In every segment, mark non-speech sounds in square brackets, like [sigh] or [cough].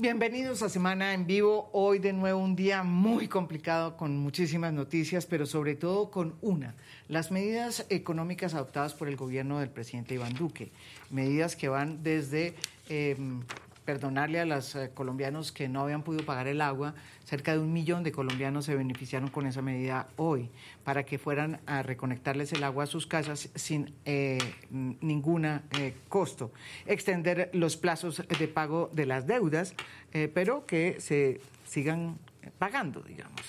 Bienvenidos a Semana en Vivo. Hoy de nuevo un día muy complicado con muchísimas noticias, pero sobre todo con una, las medidas económicas adoptadas por el gobierno del presidente Iván Duque. Medidas que van desde em, perdonarle a los eh, colombianos que no habían podido pagar el agua. Cerca de un millón de colombianos se beneficiaron con esa medida hoy para que fueran a reconectarles el agua a sus casas sin eh, ningún eh, costo. Extender los plazos de pago de las deudas, pero que se sigan pagando, digamos.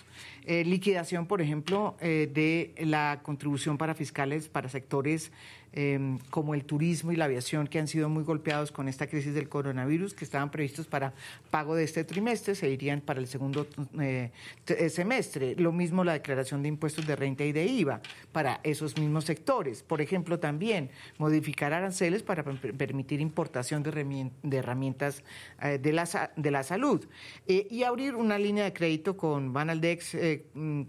liquidación, por ejemplo, de la contribución para fiscales para sectores Em, como el turismo y la aviación, que han sido muy golpeados con esta crisis del coronavirus, que estaban previstos para pago de este trimestre, se irían para el segundo eh, eh, semestre. Lo mismo la declaración de impuestos de renta y de IVA para esos mismos sectores. Por ejemplo, también modificar aranceles para permitir importación de, herramientas eh, de, la, de la salud y abrir una línea de crédito con Banaldex mm,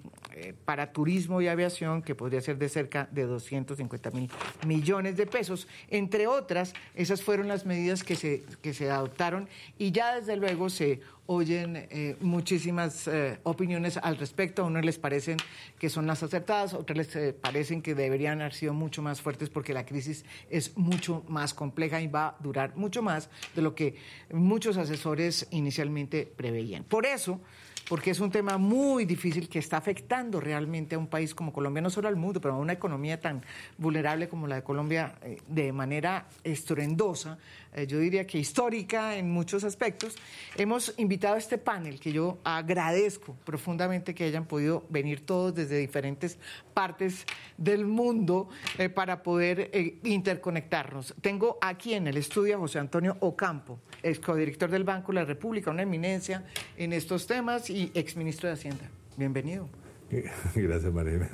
para turismo y aviación que podría ser de cerca de 250 mil millones de pesos. Entre otras, esas fueron las medidas que se, que se adoptaron y ya desde luego se oyen eh, muchísimas eh, opiniones al respecto. A unos les parecen que son las acertadas, otros les eh, parecen que deberían haber sido mucho más fuertes porque la crisis es mucho más compleja y va a durar mucho más de lo que muchos asesores inicialmente preveían. Por eso, porque es un tema muy difícil que está afectando realmente a un país como Colombia, no solo al mundo, pero a una economía tan vulnerable como la de Colombia eh, de manera estruendosa, yo diría que histórica en muchos aspectos. Hemos invitado a este panel que yo agradezco profundamente que hayan podido venir todos desde diferentes partes del mundo eh, para poder interconectarnos. Tengo aquí en el estudio a José Antonio Ocampo, ex codirector del Banco de la República, una eminencia en estos temas y exministro de Hacienda. Bienvenido. [laughs] Gracias, María.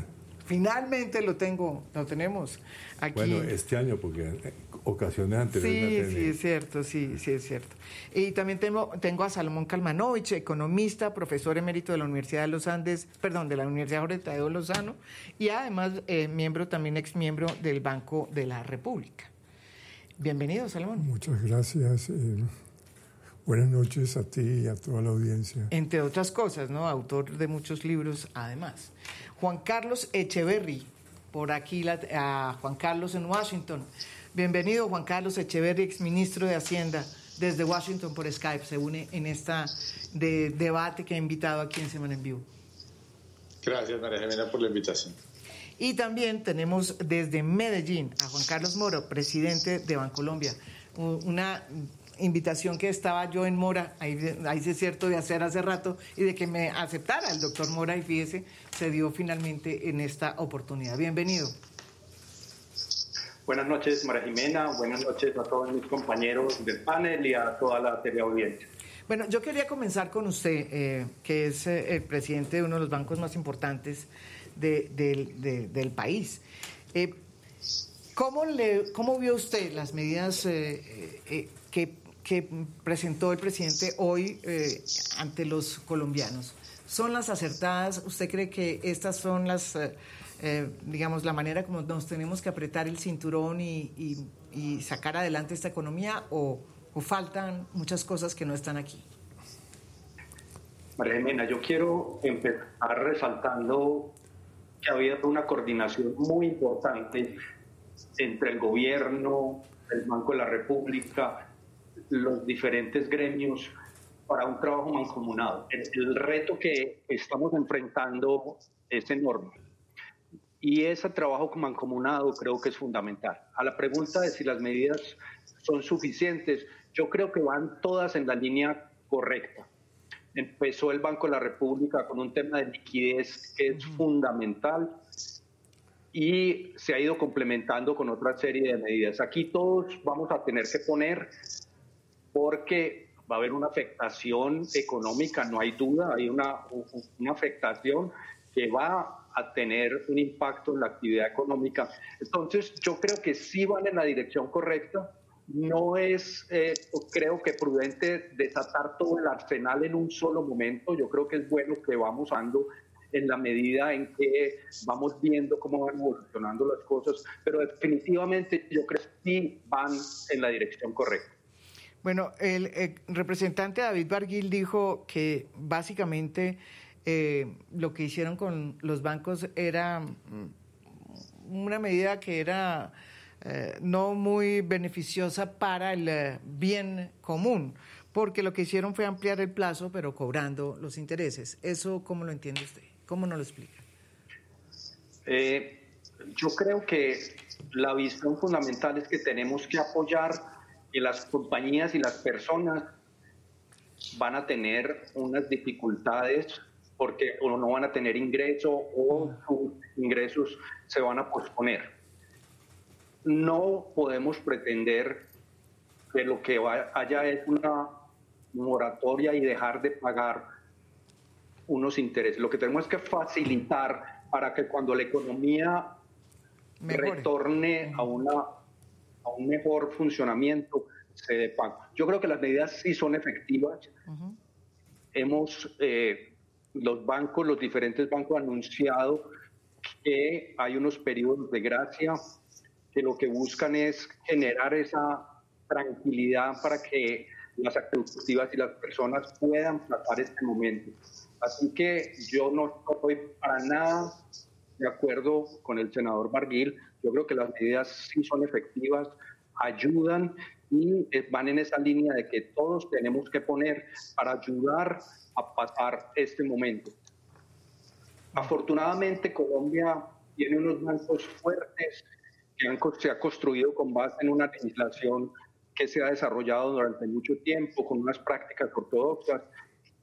Finalmente lo tengo, lo tenemos aquí. Bueno, este año, porque ocasiones anteriores. Sí, sí, es cierto, sí, sí, es cierto. Y también tengo, tengo a Salomón Kalmanovich, economista, profesor emérito de la Universidad de los Andes, perdón, de la Universidad Jorge Tadeo Lozano, y además eh, miembro, también ex miembro del Banco de la República. Bienvenido, Salomón. Muchas gracias. Eh, Buenas noches a ti y a toda la audiencia. Entre otras cosas, ¿no? Autor de muchos libros, además. Juan Carlos Echeverry, por aquí a Juan Carlos en Washington. Bienvenido, Juan Carlos Echeverry, exministro de Hacienda, desde Washington por Skype. Se une en esta de, debate que ha invitado aquí en Semana en Vivo. Gracias, María Jimena, por la invitación. Y también tenemos desde Medellín a Juan Carlos Moro, presidente de Bancolombia. Una invitación que estaba yo en Mora, ahí, ahí es cierto de hacer hace rato, y de que me aceptara el doctor Mora, y fíjese, se dio finalmente en esta oportunidad. Bienvenido. Buenas noches, María Jimena. Buenas noches a todos mis compañeros del panel y a toda la teleaudiencia. Bueno, yo quería comenzar con usted, eh, que es eh, el presidente de uno de los bancos más importantes del país. Eh, ¿cómo, le, ¿Cómo vio usted las medidas que presentó el presidente hoy ante los colombianos. ¿Son las acertadas? ¿Usted cree que estas son las, eh, digamos, la manera como nos tenemos que apretar el cinturón y, sacar adelante esta economía o, faltan muchas cosas que no están aquí? María Jimena, yo quiero empezar resaltando que ha habido una coordinación muy importante entre el gobierno, el Banco de la República, los diferentes gremios para un trabajo mancomunado. El, reto que estamos enfrentando es enorme. Y ese trabajo mancomunado creo que es fundamental. A la pregunta de si las medidas son suficientes, yo creo que van todas en la línea correcta. Empezó el Banco de la República con un tema de liquidez que es fundamental y se ha ido complementando con otra serie de medidas. Aquí todos vamos a tener que poner porque va a haber una afectación económica, no hay duda, hay una, una afectación que va a tener un impacto en la actividad económica. Entonces, yo creo que sí van en la dirección correcta. No es, eh, creo que prudente desatar todo el arsenal en un solo momento. Yo creo que es bueno que vamos dando en la medida en que vamos viendo cómo van evolucionando las cosas, pero definitivamente yo creo que sí van en la dirección correcta. Bueno, el, eh, representante David Barguil dijo que básicamente eh, lo que hicieron con los bancos era mm, una medida que era eh, no muy beneficiosa para el bien común, porque lo que hicieron fue ampliar el plazo, pero cobrando los intereses. ¿Eso cómo lo entiende usted? ¿Cómo nos lo explica? yo creo que la visión fundamental es que tenemos que apoyar que las compañías y las personas van a tener unas dificultades porque o no van a tener ingreso o sus ingresos se van a posponer. No podemos pretender que lo que haya es una moratoria y dejar de pagar unos intereses. Lo que tenemos es que facilitar para que cuando la economía retorne a una a un mejor funcionamiento se de Yo creo que las medidas sí son efectivas. Hemos, eh, los bancos, los diferentes bancos han anunciado que hay unos periodos de gracia que lo que buscan es generar esa tranquilidad para que las activas y las personas puedan tratar este momento. Así que yo no estoy para nada de acuerdo con el senador Barguil. Yo creo que las medidas sí son efectivas, ayudan y eh, van en esa línea de que todos tenemos que poner para ayudar a pasar este momento. Afortunadamente Colombia tiene unos bancos fuertes que han, se ha construido con base en una legislación que se ha desarrollado durante mucho tiempo, con unas prácticas ortodoxas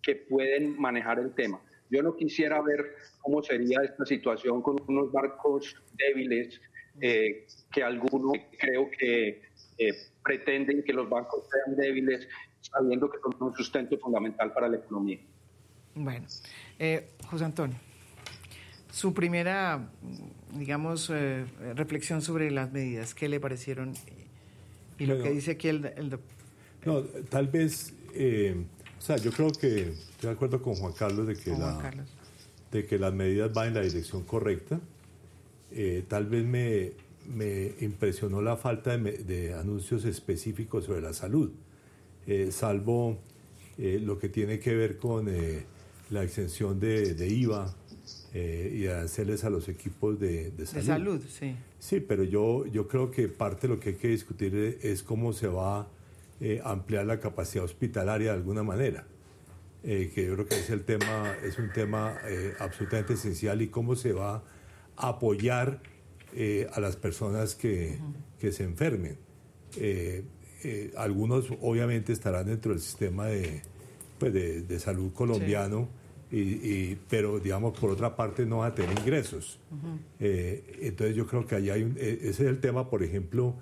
que pueden manejar el tema. Yo no quisiera ver cómo sería esta situación con unos barcos débiles, eh, que algunos creo que eh, pretenden que los bancos sean débiles, sabiendo que son un sustento fundamental para la economía. Bueno, eh, José Antonio, su primera, digamos, reflexión sobre las medidas, ¿qué le parecieron? Y lo que dice aquí el, doctor. No, tal vez, o sea, yo creo que estoy de acuerdo con Juan Carlos de que, la, de que las medidas van en la dirección correcta. Eh, tal vez me, me, impresionó la falta de, anuncios específicos sobre la salud, eh, salvo eh, lo que tiene que ver con la exención de, IVA y aranceles a los equipos de, salud. De salud, sí. Sí, pero yo, yo creo que parte de lo que hay que discutir es cómo se va a ampliar la capacidad hospitalaria de alguna manera. que yo creo que es el tema, es un tema absolutamente esencial y cómo se va apoyar eh, a las personas que, que se enfermen. Eh, eh, algunos obviamente estarán dentro del sistema de, pues de, salud colombiano, y, pero digamos por otra parte no van a tener ingresos. entonces yo creo que ahí hay un, ese es el tema, por ejemplo,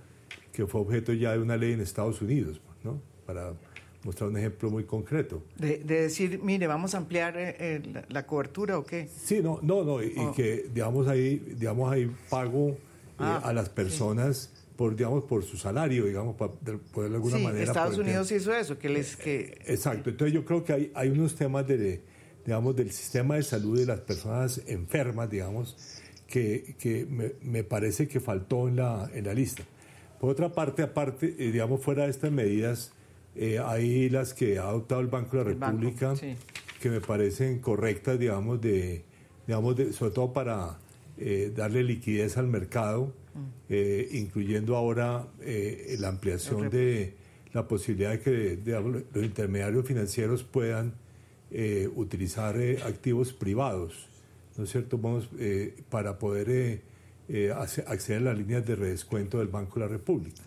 que fue objeto ya de una ley en Estados Unidos, ¿no? Para mostrar un ejemplo muy concreto. De, decir, mire, vamos a ampliar eh, eh, la, cobertura o qué? Sí, no, no, no, y, oh. que digamos ahí, digamos ahí pago eh, ah, a las personas por digamos por su salario, digamos, para poder de alguna sí, manera. Estados Unidos hizo eso, que les que exacto. Entonces yo creo que hay, hay unos temas de digamos del sistema de salud de las personas enfermas, digamos, que, que me, me, parece que faltó en la en la lista. Por otra parte, aparte, digamos, fuera de estas medidas, eh, hay las que ha adoptado el Banco de la República, que me parecen correctas, digamos, de, digamos sobre todo para eh, darle liquidez al mercado, mm. eh, incluyendo ahora la ampliación de la posibilidad de que los intermediarios financieros puedan utilizar activos privados, ¿no es cierto? Vamos, para poder acceder a las líneas de redescuento del Banco de la República.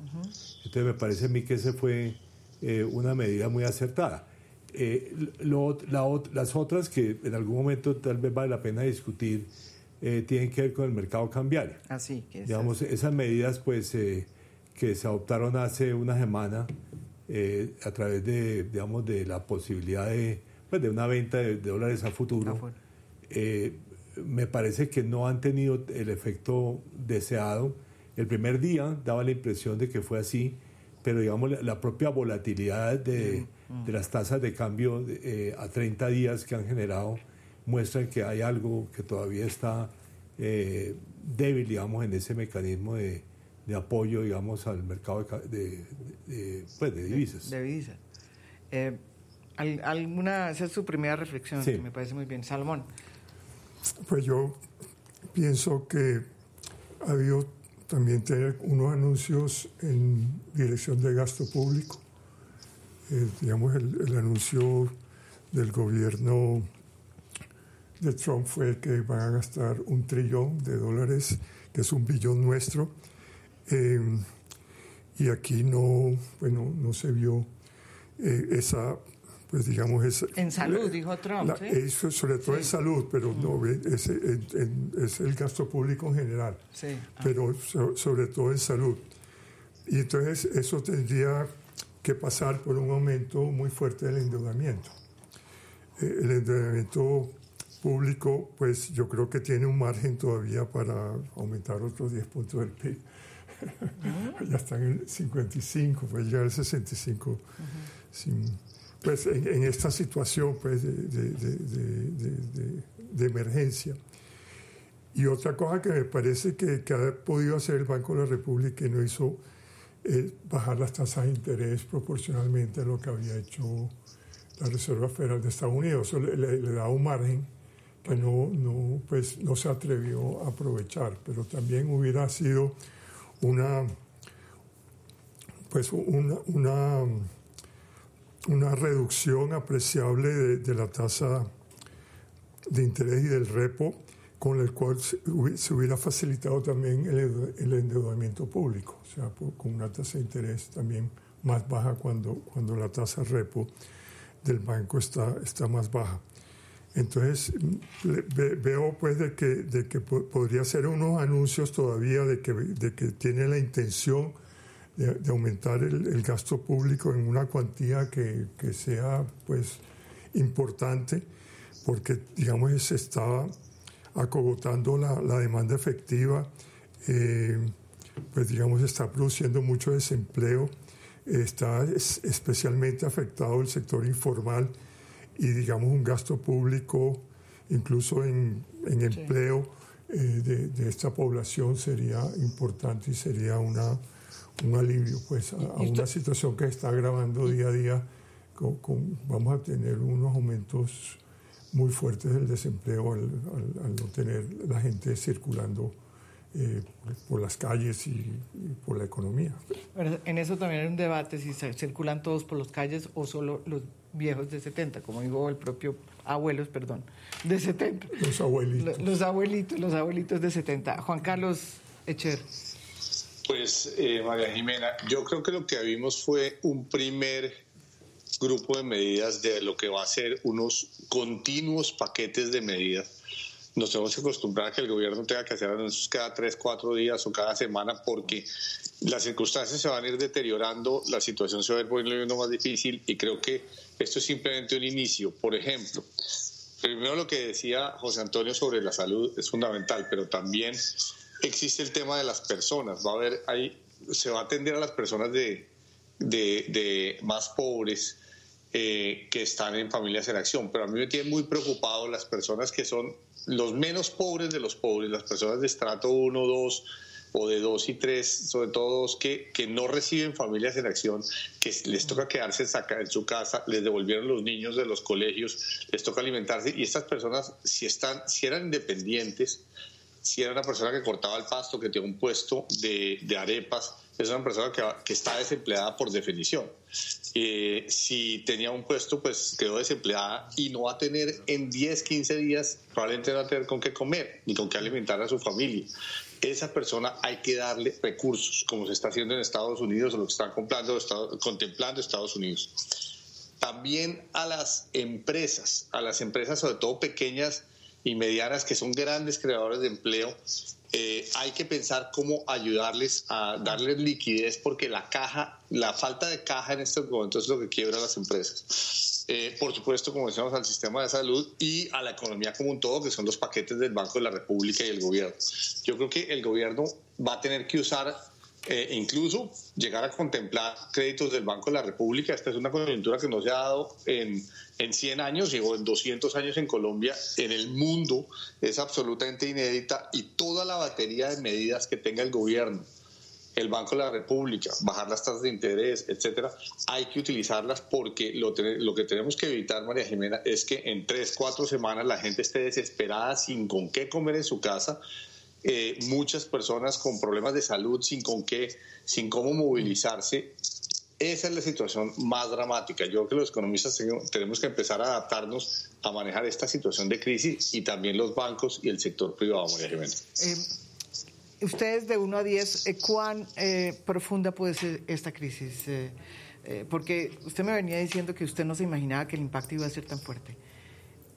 Entonces me parece a mí que ese fue eh, una medida muy acertada. Eh, las otras que en algún momento tal vez vale la pena discutir eh, tienen que ver con el mercado cambiario. Así que digamos esas medidas pues que se adoptaron hace una semana a través de digamos de la posibilidad de, pues, de una venta de, dólares a futuro me parece que no han tenido el efecto deseado. El primer día daba la impresión de que fue así pero digamos la, propia volatilidad de, mm, mm. las tasas de cambio eh, a 30 días que han generado muestran que hay algo que todavía está eh, débil, digamos, en ese mecanismo de, de apoyo, digamos, al mercado de, de, pues, de divisas. De, divisas. Eh, alguna, esa es su primera reflexión, que me parece muy bien. Salomón. Pues yo pienso que ha habido también tener unos anuncios en dirección de gasto público. Eh, digamos, el, anuncio del gobierno de Trump fue que van a gastar un trillón de dólares, que es un billón nuestro. Eh, y aquí no, bueno, no se vio eh, esa pues digamos es... En salud, dijo Trump. sobre todo en salud, pero no, es, es, el gasto público en general, sí. Ah. pero sobre todo en salud. Y entonces eso tendría que pasar por un aumento muy fuerte del endeudamiento. Eh, el endeudamiento público, pues yo creo que tiene un margen todavía para aumentar otros 10 puntos del PIB. [laughs] ya está en el 55, puede llegar al 65 sin pues en, esta situación pues, de, emergencia. Y otra cosa que me parece que, ha podido hacer el Banco de la República y no hizo es bajar las tasas de interés proporcionalmente a lo que había hecho la Reserva Federal de Estados Unidos. Eso le, da un margen que no, no, pues, no se atrevió a aprovechar, pero también hubiera sido una, pues una una reducción apreciable de, la tasa de interés y del repo, con el cual se, hubiera facilitado también el, endeudamiento público, o sea, con una tasa de interés también más baja cuando, cuando la tasa repo del banco está, está más baja. Entonces, veo pues de que, de que podría ser unos anuncios todavía de que, de que tiene la intención de, aumentar el, gasto público en una cuantía que, que, sea pues importante porque digamos se está acogotando la, la demanda efectiva eh, pues digamos está produciendo mucho desempleo está especialmente afectado el sector informal y digamos un gasto público incluso en, en empleo eh, de, de esta población sería importante y sería una un alivio pues a, una situación que está agravando día a día. Con, vamos a tener unos aumentos muy fuertes del desempleo al, no tener la gente circulando eh, por las calles y, por la economía. en eso también hay un debate si circulan todos por las calles o solo los viejos de 70, como digo el propio abuelos, perdón, de 70. Los abuelitos. Los, los abuelitos, los abuelitos de 70. Juan Carlos Echer. Pues, eh, María Jimena, yo creo que lo que vimos fue un primer grupo de medidas de lo que va a ser unos continuos paquetes de medidas. Nos tenemos que acostumbrar a que el gobierno tenga que hacer anuncios cada tres, cuatro días o cada semana porque las circunstancias se van a ir deteriorando, la situación se va a ir poniendo más difícil y creo que esto es simplemente un inicio. Por ejemplo, primero lo que decía José Antonio sobre la salud es fundamental, pero también existe el tema de las personas. Va a haber ahí, se va a atender a las personas de, de, más pobres eh, que están en familias en acción. Pero a mí me tiene muy preocupado las personas que son los menos pobres de los pobres, las personas de estrato 1, 2 o de 2 y 3, sobre todo que, que no reciben familias en acción, que les toca quedarse en su casa, les devolvieron los niños de los colegios, les toca alimentarse y estas personas si están si eran independientes si era una persona que cortaba el pasto, que tiene un puesto de, arepas, es una persona que, está desempleada por definición. Eh, si tenía un puesto, pues quedó desempleada y no va a tener en 10, 15 días, probablemente no va a tener con qué comer ni con qué alimentar a su familia. Esa persona hay que darle recursos, como se está haciendo en Estados Unidos o lo que están contemplando, contemplando Estados Unidos. También a las empresas, a las empresas sobre todo pequeñas, y medianas que son grandes creadores de empleo, eh, hay que pensar cómo ayudarles a darles liquidez porque la caja, la falta de caja en estos momentos es lo que quiebra a las empresas. Eh, por supuesto, como decíamos, al sistema de salud y a la economía como un todo, que son los paquetes del Banco de la República y el gobierno. Yo creo que el gobierno va a tener que usar eh, incluso llegar a contemplar créditos del Banco de la República. Esta es una coyuntura que no se ha dado en, en 100 años, llegó en 200 años en Colombia, en el mundo es absolutamente inédita y toda la batería de medidas que tenga el gobierno el Banco de la República, bajar las tasas de interés, etcétera, hay que utilizarlas porque lo, lo, que tenemos que evitar, María Jimena, es que en tres, cuatro semanas la gente esté desesperada sin con qué comer en su casa, eh, muchas personas con problemas de salud sin con qué, sin cómo movilizarse. Esa es la situación más dramática. Yo creo que los economistas tenemos que empezar a adaptarnos a manejar esta situación de crisis y también los bancos y el sector privado, María Jimena. Eh, ustedes de 1 a 10, eh, ¿cuán eh, profunda puede ser esta crisis? Eh, porque usted me venía diciendo que usted no se imaginaba que el impacto iba a ser tan fuerte.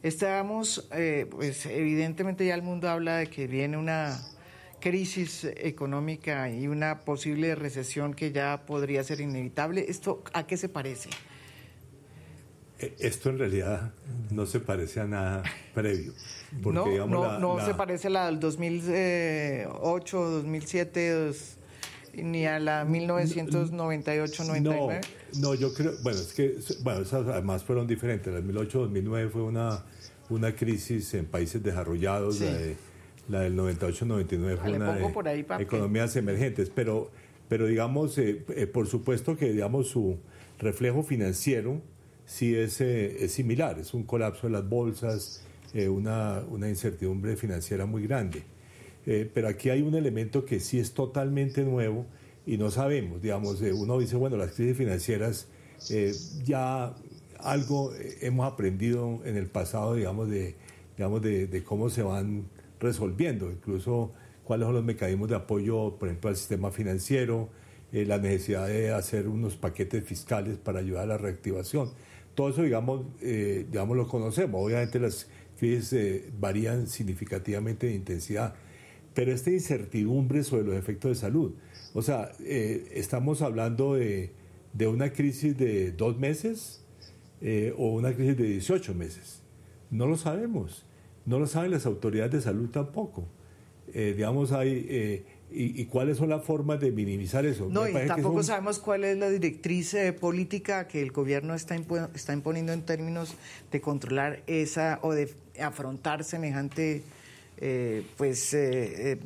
Estamos, pues evidentemente ya el mundo habla de que viene una crisis económica y una posible recesión que ya podría ser inevitable. ¿Esto a qué se parece? Eh, esto en realidad no se parece a nada previo. no, no, se parece a la del 2008, 2007, ni a la 1998-99. No, yo creo, bueno, es que, bueno, esas además fueron diferentes. La del 2008-2009 fue una, una crisis en países desarrollados, la, del 98-99 fue una de economías emergentes, pero, pero digamos, eh, eh, por supuesto que, digamos, su reflejo financiero sí es, eh, es similar, es un colapso de las bolsas, eh, una, una, incertidumbre financiera muy grande. Eh, pero aquí hay un elemento que sí es totalmente nuevo y no sabemos, digamos, uno dice, bueno, las crisis financieras ya algo hemos aprendido en el pasado, digamos, de, digamos de, cómo se van resolviendo, incluso cuáles son los mecanismos de apoyo, por ejemplo, al sistema financiero, la necesidad de hacer unos paquetes fiscales para ayudar a la reactivación. Todo eso, digamos, eh, digamos, lo conocemos. Obviamente las crisis eh, varían significativamente de intensidad, pero esta incertidumbre sobre los efectos de salud, o sea, eh, estamos hablando de, una crisis de dos meses o una crisis de 18 meses. No lo sabemos, no lo saben las autoridades de salud tampoco. digamos, hay ¿Y, cuáles son las formas de minimizar eso? No, y tampoco sabemos cuál es la directriz eh, política que el gobierno está, está imponiendo en términos de controlar esa o de afrontar semejante eh, pues eh,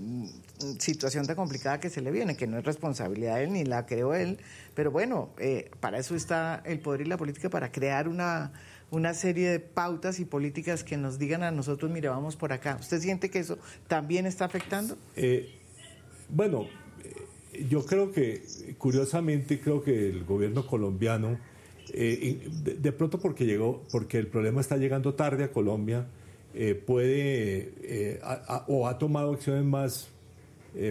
situación tan complicada que se le viene, que no es responsabilidad de él ni la creó él, pero bueno, para eso está el poder y la política, para crear una, una serie de pautas y políticas que nos digan a nosotros, mire, vamos por acá. ¿Usted siente que eso también está afectando? Bueno, eh, yo creo que, curiosamente, creo que el gobierno colombiano, eh, de, pronto porque llegó, porque el problema está llegando tarde a Colombia, eh, puede o ha tomado acciones más,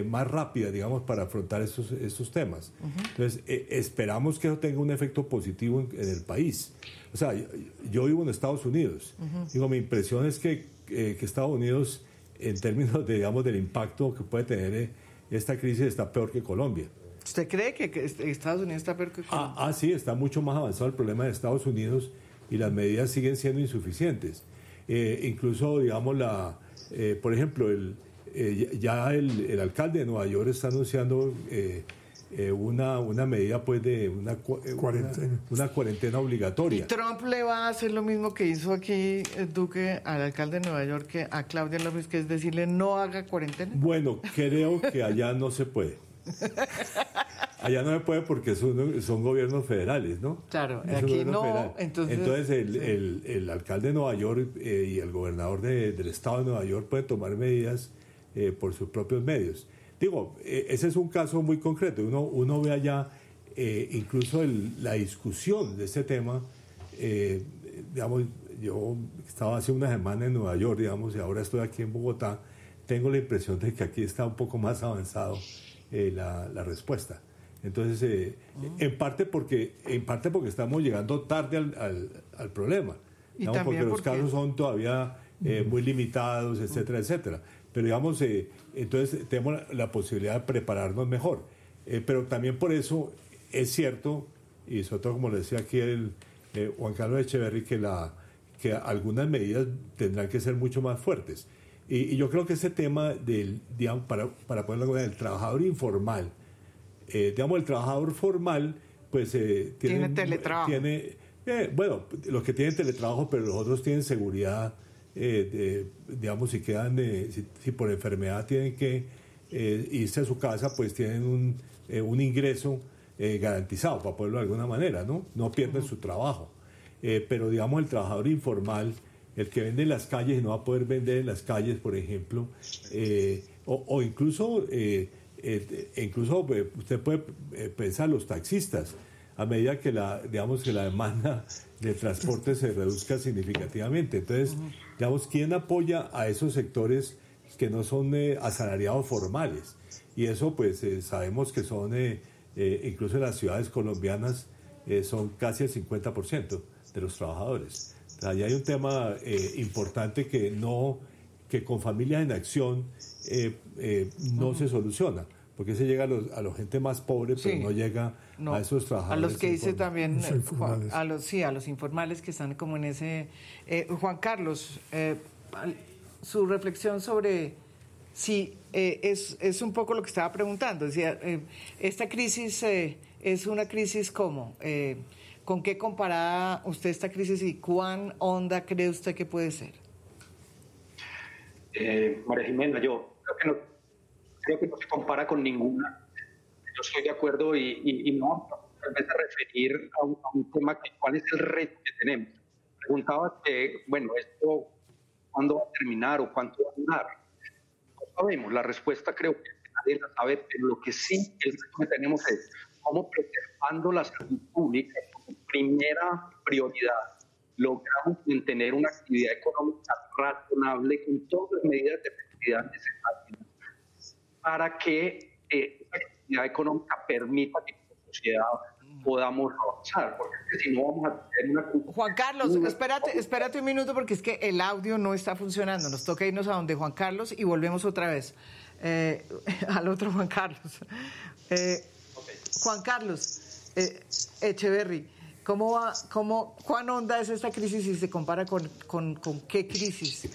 más rápidas, digamos, para afrontar estos, estos temas. Entonces, esperamos que eso tenga un efecto positivo en, el país. O sea, yo, vivo en Estados Unidos. Digo, mi impresión es que, que Estados Unidos, en términos de, digamos, del impacto que puede tener esta crisis está peor que Colombia. ¿Usted cree que Estados Unidos está peor que Colombia? Ah, ah, sí, está mucho más avanzado el problema de Estados Unidos y las medidas siguen siendo insuficientes. Eh, incluso, digamos, la, eh, por ejemplo, el, eh, ya el, el, alcalde de Nueva York está anunciando eh, una, una medida pues de una eh, cuarentena. Una, cuarentena obligatoria. ¿Y Trump le va a hacer lo mismo que hizo aquí el Duque al alcalde de Nueva York, que a Claudia López, que es decirle no haga cuarentena? Bueno, creo que allá no se puede. [laughs] Allá no se puede porque son, son gobiernos federales, ¿no? Claro, aquí no. Entonces, el, el, el, alcalde de Nueva York eh, y el gobernador de, del estado de Nueva York pueden tomar medidas por sus propios medios. Digo, eh, ese es un caso muy concreto. Uno, uno ve allá eh, incluso la discusión de este tema. Eh, digamos, yo estaba hace una semana en Nueva York, digamos, y ahora estoy aquí en Bogotá. Tengo la impresión de que aquí está un poco más avanzado la, respuesta. Entonces, ah. en parte porque en parte porque estamos llegando tarde al, problema, porque los casos son todavía muy limitados, etcétera, etcétera. Pero digamos, eh, entonces tenemos la, posibilidad de prepararnos mejor. Eh, pero también por eso es cierto, y sobre todo como le decía aquí el eh, Juan Carlos Echeverry, que, la, que algunas medidas tendrán que ser mucho más fuertes. Y, yo creo que ese tema del, digamos, para, para ponerlo del trabajador informal, digamos, el trabajador formal, pues tiene, tiene teletrabajo. Tiene, bueno, los que tienen teletrabajo, pero los otros tienen seguridad eh, digamos, si quedan, si, por enfermedad tienen que, irse a su casa, pues tienen un, un ingreso garantizado, para ponerlo de alguna manera, ¿no? No pierden su trabajo. pero digamos, el trabajador informal, el que vende en las calles y no va a poder vender en las calles, por ejemplo, o, o, incluso, incluso usted puede pensar los taxistas a medida que la, digamos, que la demanda de transporte se reduzca significativamente. Entonces, digamos, ¿quién apoya a esos sectores que no son eh, asalariados formales? Y eso, pues, eh, sabemos que son, eh, incluso en las ciudades colombianas, son casi el 50% de los trabajadores. Allí hay un tema importante que no, que con familias en acción no se soluciona porque se llega a los, a la gente más pobre, pero no llega a esos trabajadores. A los que dice también, eh, a los, sí, a los informales que están como en ese... Eh, Juan Carlos, eh, su reflexión sobre si es, es, un poco lo que estaba preguntando, decía, esta crisis es una crisis como... ¿Con qué comparada usted esta crisis y cuán honda cree usted que puede ser? María Jimena, yo creo que no creo que no se compara con ninguna. Yo estoy de acuerdo y, y, no, tal vez a referir a un, tema que cuál es el reto que tenemos. Preguntaba que, bueno, esto, ¿cuándo va a terminar o cuánto va a durar? No sabemos, la respuesta creo que nadie la sabe, pero lo que sí el reto que tenemos es cómo preservando la salud pública como primera prioridad logramos tener una actividad económica razonable con todas las medidas de efectividad necesarias para que eh, la actividad económica permita que como sociedad podamos avanzar, porque si no vamos a tener una... Juan Carlos, espérate, espérate un minuto porque es que el audio no está funcionando. Nos toca irnos a donde Juan Carlos y volvemos otra vez eh, [laughs] al otro Juan Carlos. Eh, Juan Carlos eh, Echeverry, ¿cómo va, cómo, ¿cuán honda es esta crisis y se compara con, con, qué crisis?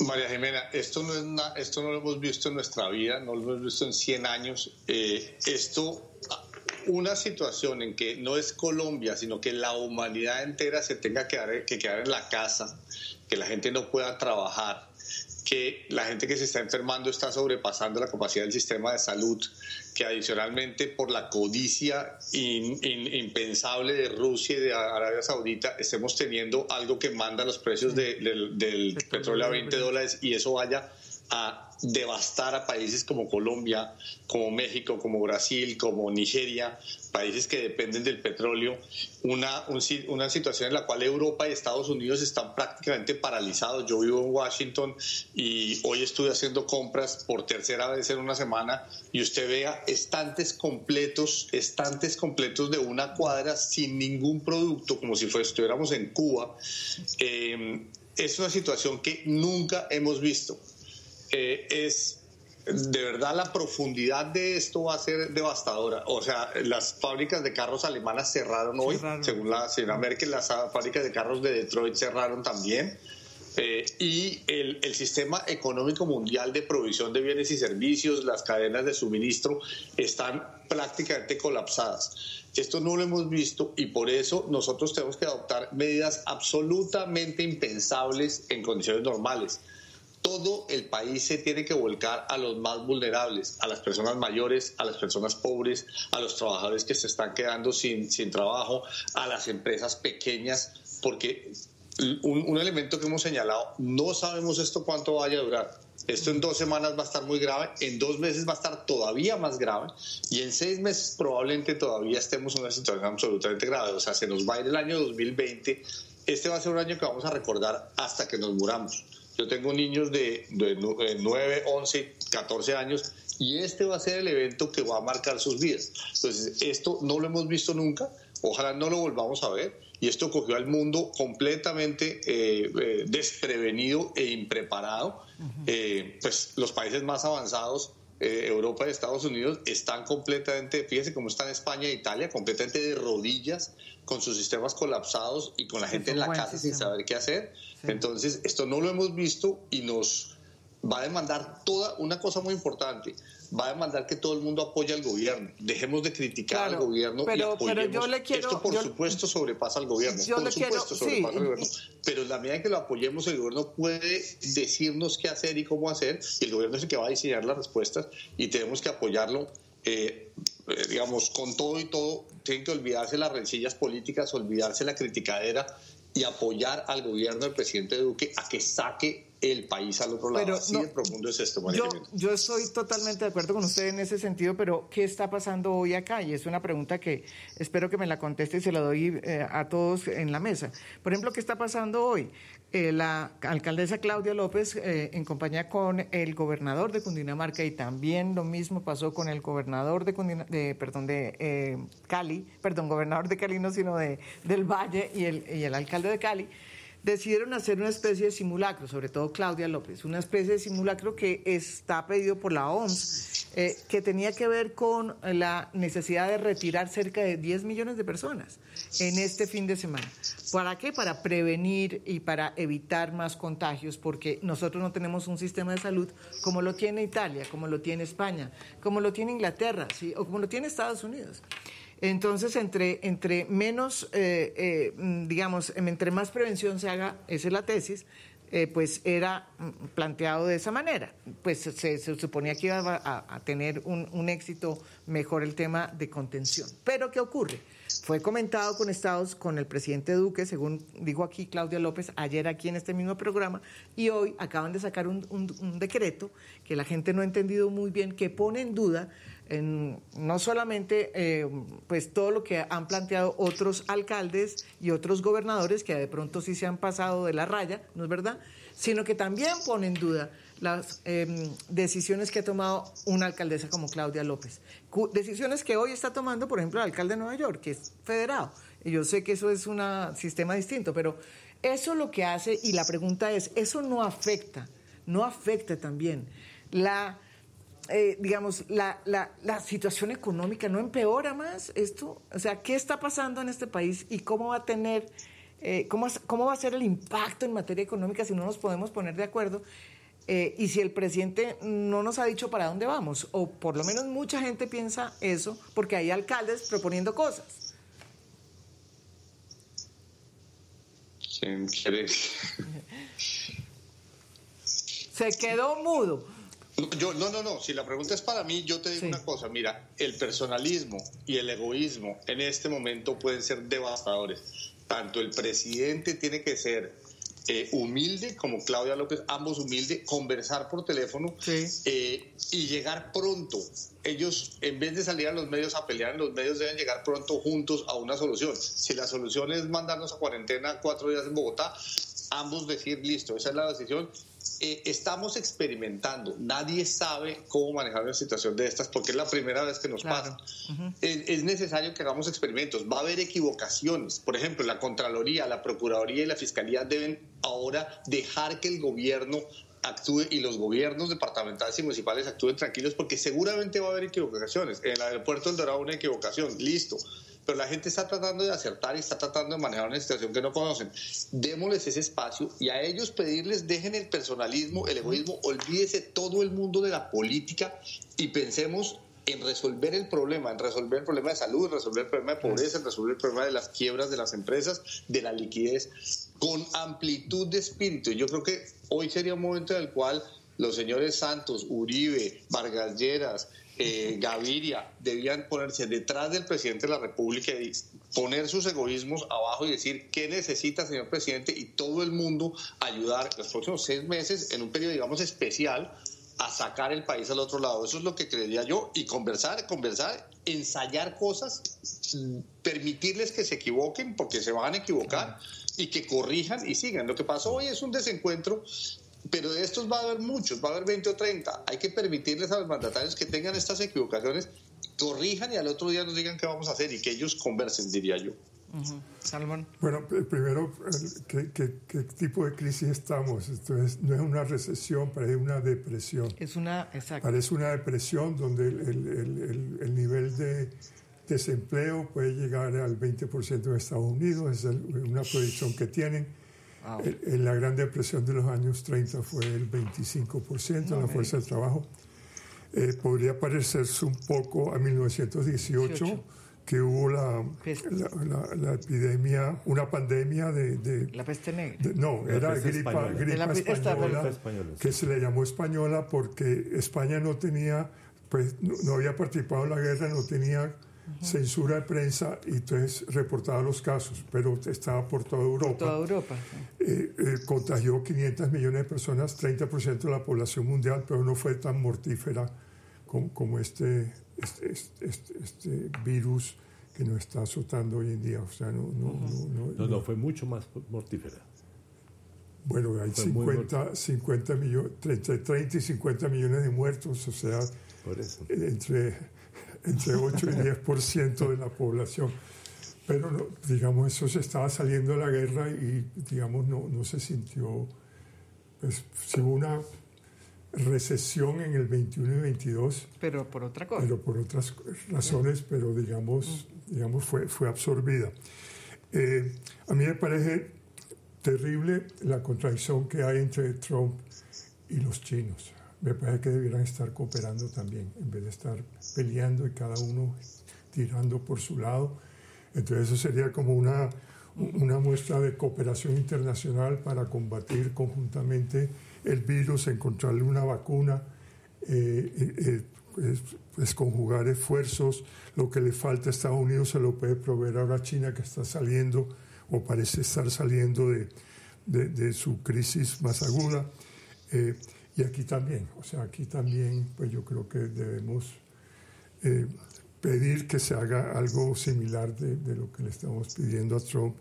María Jimena, esto no, es esto no lo hemos visto en nuestra vida, no lo hemos visto en 100 años. Eh, esto, una situación en que no es Colombia, sino que la humanidad entera se tenga que, que quedar en la casa, que la gente no pueda trabajar, que la gente que se está enfermando está sobrepasando la capacidad del sistema de salud, que adicionalmente por la codicia impensable de Rusia y de Arabia Saudita estemos teniendo algo que manda los precios del petróleo a 20 dólares y eso vaya a devastar a países como Colombia, como México, como Brasil, como Nigeria, países que dependen del petróleo, una, una situación en la cual Europa y Estados Unidos están prácticamente paralizados. Yo vivo en Washington y hoy estuve haciendo compras por tercera vez en una semana y usted vea estantes completos, estantes completos de una cuadra sin ningún producto, como si estuviéramos en Cuba. Eh, es una situación que nunca hemos visto. Eh, es de verdad la profundidad de esto va a ser devastadora. O sea, las fábricas de carros alemanas cerraron hoy, según la señora Merkel, las fábricas de carros de Detroit cerraron también. Eh, y el, el, sistema económico mundial de provisión de bienes y servicios, las cadenas de suministro están prácticamente colapsadas. Esto no lo hemos visto y por eso nosotros tenemos que adoptar medidas absolutamente impensables en condiciones normales todo el país se tiene que volcar a los más vulnerables, a las personas mayores, a las personas pobres, a los trabajadores que se están quedando sin, trabajo, a las empresas pequeñas, porque un, elemento que hemos señalado, no sabemos esto cuánto vaya a durar. Esto en dos semanas va a estar muy grave, en dos meses va a estar todavía más grave y en seis meses probablemente todavía estemos en una situación absolutamente grave. O sea, se nos va a ir el año 2020. Este va a ser un año que vamos a recordar hasta que nos muramos. Yo tengo niños de, de 9, 11, 14 años y este va a ser el evento que va a marcar sus vidas. Entonces, esto no lo hemos visto nunca, ojalá no lo volvamos a ver y esto cogió al mundo completamente eh, eh, desprevenido e impreparado. Eh, pues los países más avanzados, Europa y Estados Unidos, están completamente, fíjense cómo están España e Italia, completamente de rodillas, con sus sistemas colapsados y con la gente en la casa sin saber qué hacer. Entonces, esto no lo hemos visto y nos va a demandar toda una cosa muy importante, va a demandar que todo el mundo apoye al gobierno. Dejemos de criticar al gobierno pero, y apoyemos. Pero yo le quiero, Esto, por supuesto, sobrepasa al gobierno. Yo por le supuesto, sobrepasa al gobierno. Pero en la medida en que lo apoyemos, el gobierno puede decirnos qué hacer y cómo hacer, y el gobierno es el que va a diseñar las respuestas, y tenemos que apoyarlo. Eh, eh, digamos, con todo y todo, tienen que olvidarse las rencillas políticas, olvidarse la criticadera y apoyar al gobierno del presidente Duque a que saque el país al otro lado. Así de profundo es esto, María yo, yo estoy totalmente de acuerdo con usted en ese sentido, pero ¿qué está pasando hoy acá? Y es una pregunta que espero que me la conteste y se la doy eh, a todos en la mesa. Por ejemplo, ¿qué está pasando hoy? Eh, la alcaldesa Claudia López, eh, en compañía con el gobernador de Cundinamarca, y también lo mismo pasó con el gobernador de, de perdón, de Cali, perdón, gobernador de Cali no, sino de, del Valle y el, y el alcalde de Cali, decidieron hacer una especie de simulacro, sobre todo Claudia López, una especie de simulacro que está pedido por la OMS, eh, que tenía que ver con la necesidad de retirar cerca de 10 millones de personas en este fin de semana. ¿Para qué? Para prevenir y para evitar más contagios, porque nosotros no tenemos un sistema de salud como lo tiene Italia, como lo tiene España, como lo tiene Inglaterra, ¿sí? o como lo tiene Estados Unidos. Entonces, entre, entre menos, eh, eh, digamos, entre más prevención se haga, esa es la tesis, eh, pues era planteado de esa manera. Pues se, suponía que iba a, tener un, un, éxito mejor el tema de contención. Pero ¿qué ocurre? Fue comentado con Estados, con el presidente Duque, según dijo aquí Claudia López, ayer aquí en este mismo programa, y hoy acaban de sacar un, un decreto que la gente no ha entendido muy bien, que pone en duda no solamente eh, pues todo lo que han planteado otros alcaldes y otros gobernadores que de pronto sí se han pasado de la raya, ¿no es verdad? Sino que también pone en duda las em, decisiones que ha tomado una alcaldesa como Claudia López. Decisiones que hoy está tomando, por ejemplo, el alcalde de Nueva York, que es federado. Y yo sé que eso es un sistema distinto, pero eso lo que hace, y la pregunta es, ¿eso no afecta, no afecta también la eh, digamos, la, la, la, situación económica no empeora más esto? O sea, ¿qué está pasando en este país y cómo va a tener, eh, cómo, cómo va a ser el impacto en materia económica si no nos podemos poner de acuerdo? Eh, y si el presidente no nos ha dicho para dónde vamos, o por lo menos mucha gente piensa eso, porque hay alcaldes proponiendo cosas. Se quedó mudo. Yo, no, no, no. Si la pregunta es para mí, yo te digo una cosa. Mira, el personalismo y el egoísmo en este momento pueden ser devastadores. Tanto el presidente tiene que ser eh, humilde como Claudia López, ambos humildes, conversar por teléfono eh, y llegar pronto. Ellos, en vez de salir a los medios a pelear, los medios deben llegar pronto juntos a una solución. Si la solución es mandarnos a cuarentena cuatro días en Bogotá, ambos decir, listo, esa es la decisión eh, estamos experimentando. Nadie sabe cómo manejar una situación de estas porque es la primera vez que nos pasa. es, necesario que hagamos experimentos. Va a haber equivocaciones. Por ejemplo, la Contraloría, la Procuraduría y la Fiscalía deben ahora dejar que el gobierno actúe y los gobiernos departamentales y municipales actúen tranquilos porque seguramente va a haber equivocaciones. En el aeropuerto del Dorado una equivocación, listo pero la gente está tratando de acertar y está tratando de manejar una situación que no conocen. Démosles ese espacio y a ellos pedirles, dejen el personalismo, el egoísmo, olvídese todo el mundo de la política y pensemos en resolver el problema, en resolver el problema de salud, resolver el problema de pobreza, en resolver el problema de las quiebras de las empresas, de la liquidez, con amplitud de espíritu. Yo creo que hoy sería un momento en el cual los señores Santos, Uribe, Vargas Lleras, eh, Gaviria debían ponerse detrás del presidente de la República y poner sus egoísmos abajo y decir qué necesita, señor presidente, y todo el mundo ayudar los próximos seis meses en un periodo, digamos, especial a sacar el país al otro lado. Eso es lo que creería yo. Y conversar, conversar, ensayar cosas, permitirles que se equivoquen, porque se van a equivocar, y que corrijan y sigan. Lo que pasó hoy es un desencuentro pero de estos va a haber muchos, va a haber 20 o 30. Hay que permitirles a los mandatarios que tengan estas equivocaciones, corrijan y al otro día nos digan qué vamos a hacer y que ellos conversen, diría yo. Salmón. Bueno, primero, ¿qué, ¿qué, tipo de crisis estamos? Entonces, no es una recesión, parece una depresión. Es una, exacto. Parece una depresión donde el, el, el, nivel de desempleo puede llegar al 20% en Estados Unidos, es una proyección que tienen En la Gran Depresión de los años 30 fue el 25% en la fuerza del trabajo. Eh, podría parecerse un poco a 1918, que hubo la, la, epidemia, una pandemia de... la peste negra. no, era gripa, gripa española, que se le llamó española porque España no tenía, pues no, había participado en la guerra, no tenía censura de prensa y entonces reportaba los casos, pero estaba por toda Europa. toda Europa. Eh, eh, contagió 500 millones de personas, 30% de la población mundial, pero no fue tan mortífera como, este, este, este, este, este, virus que nos está azotando hoy en día. O sea, no, no, no, no, fue mucho más mortífera. Bueno, hay 50, 50 millones, 30, 30 y 50 millones de muertos, o sea, entre entre 8 y 10% de la población. Pero, digamos, eso se estaba saliendo de la guerra y, digamos, no, no se sintió, pues, si hubo una recesión en el 21 y 22. Pero por otra cosa. Pero por otras razones, pero digamos, digamos fue, fue absorbida. Eh, a mí me parece terrible la contradicción que hay entre Trump y los chinos me parece que debieran estar cooperando también, en vez de estar peleando y cada uno tirando por su lado. Entonces eso sería como una, una muestra de cooperación internacional para combatir conjuntamente el virus, encontrarle una vacuna, eh, eh, eh, pues, conjugar esfuerzos. Lo que le falta a Estados Unidos se lo puede proveer ahora a China que está saliendo o parece estar saliendo de, de, de su crisis más aguda. Y aquí también, o sea, aquí también, pues yo creo que debemos eh, pedir que se haga algo similar de, lo que le estamos pidiendo a Trump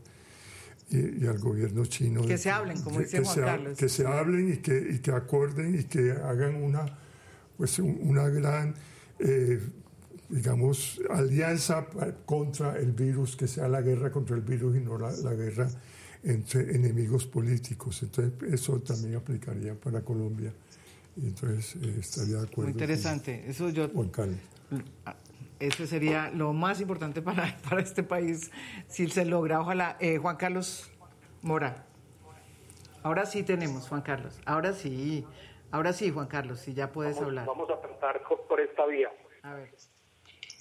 y, al gobierno chino. Que se hablen, como dice Juan Carlos. Que se hablen y que, y que acuerden y que hagan una, pues una gran, eh, digamos, alianza contra el virus, que sea la guerra contra el virus y no la, la guerra entre enemigos políticos. Entonces, eso también aplicaría para Colombia. Y entonces eh, estaría de acuerdo. Muy interesante. eso yo. Ah, eso sería lo más importante para, [laughs] para este país si se logra. Ojalá. Eh, Juan Carlos Mora. Ahora sí tenemos, Juan Carlos. Ahora sí. Ahora sí, Juan Carlos, si ya puedes hablar. Vamos a tratar por esta vía. A ver,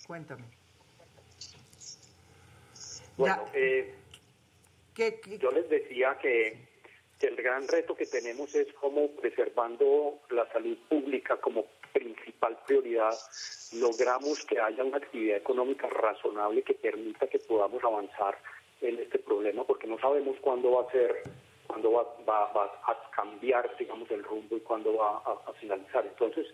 cuéntame. Bueno, eh, yo les decía que, el gran reto que tenemos es cómo preservando la salud pública como principal prioridad, logramos que haya una actividad económica razonable que permita que podamos avanzar en este problema, porque no sabemos cuándo va a ser, cuándo va, a cambiar, digamos, el rumbo y cuándo va a, finalizar. Entonces,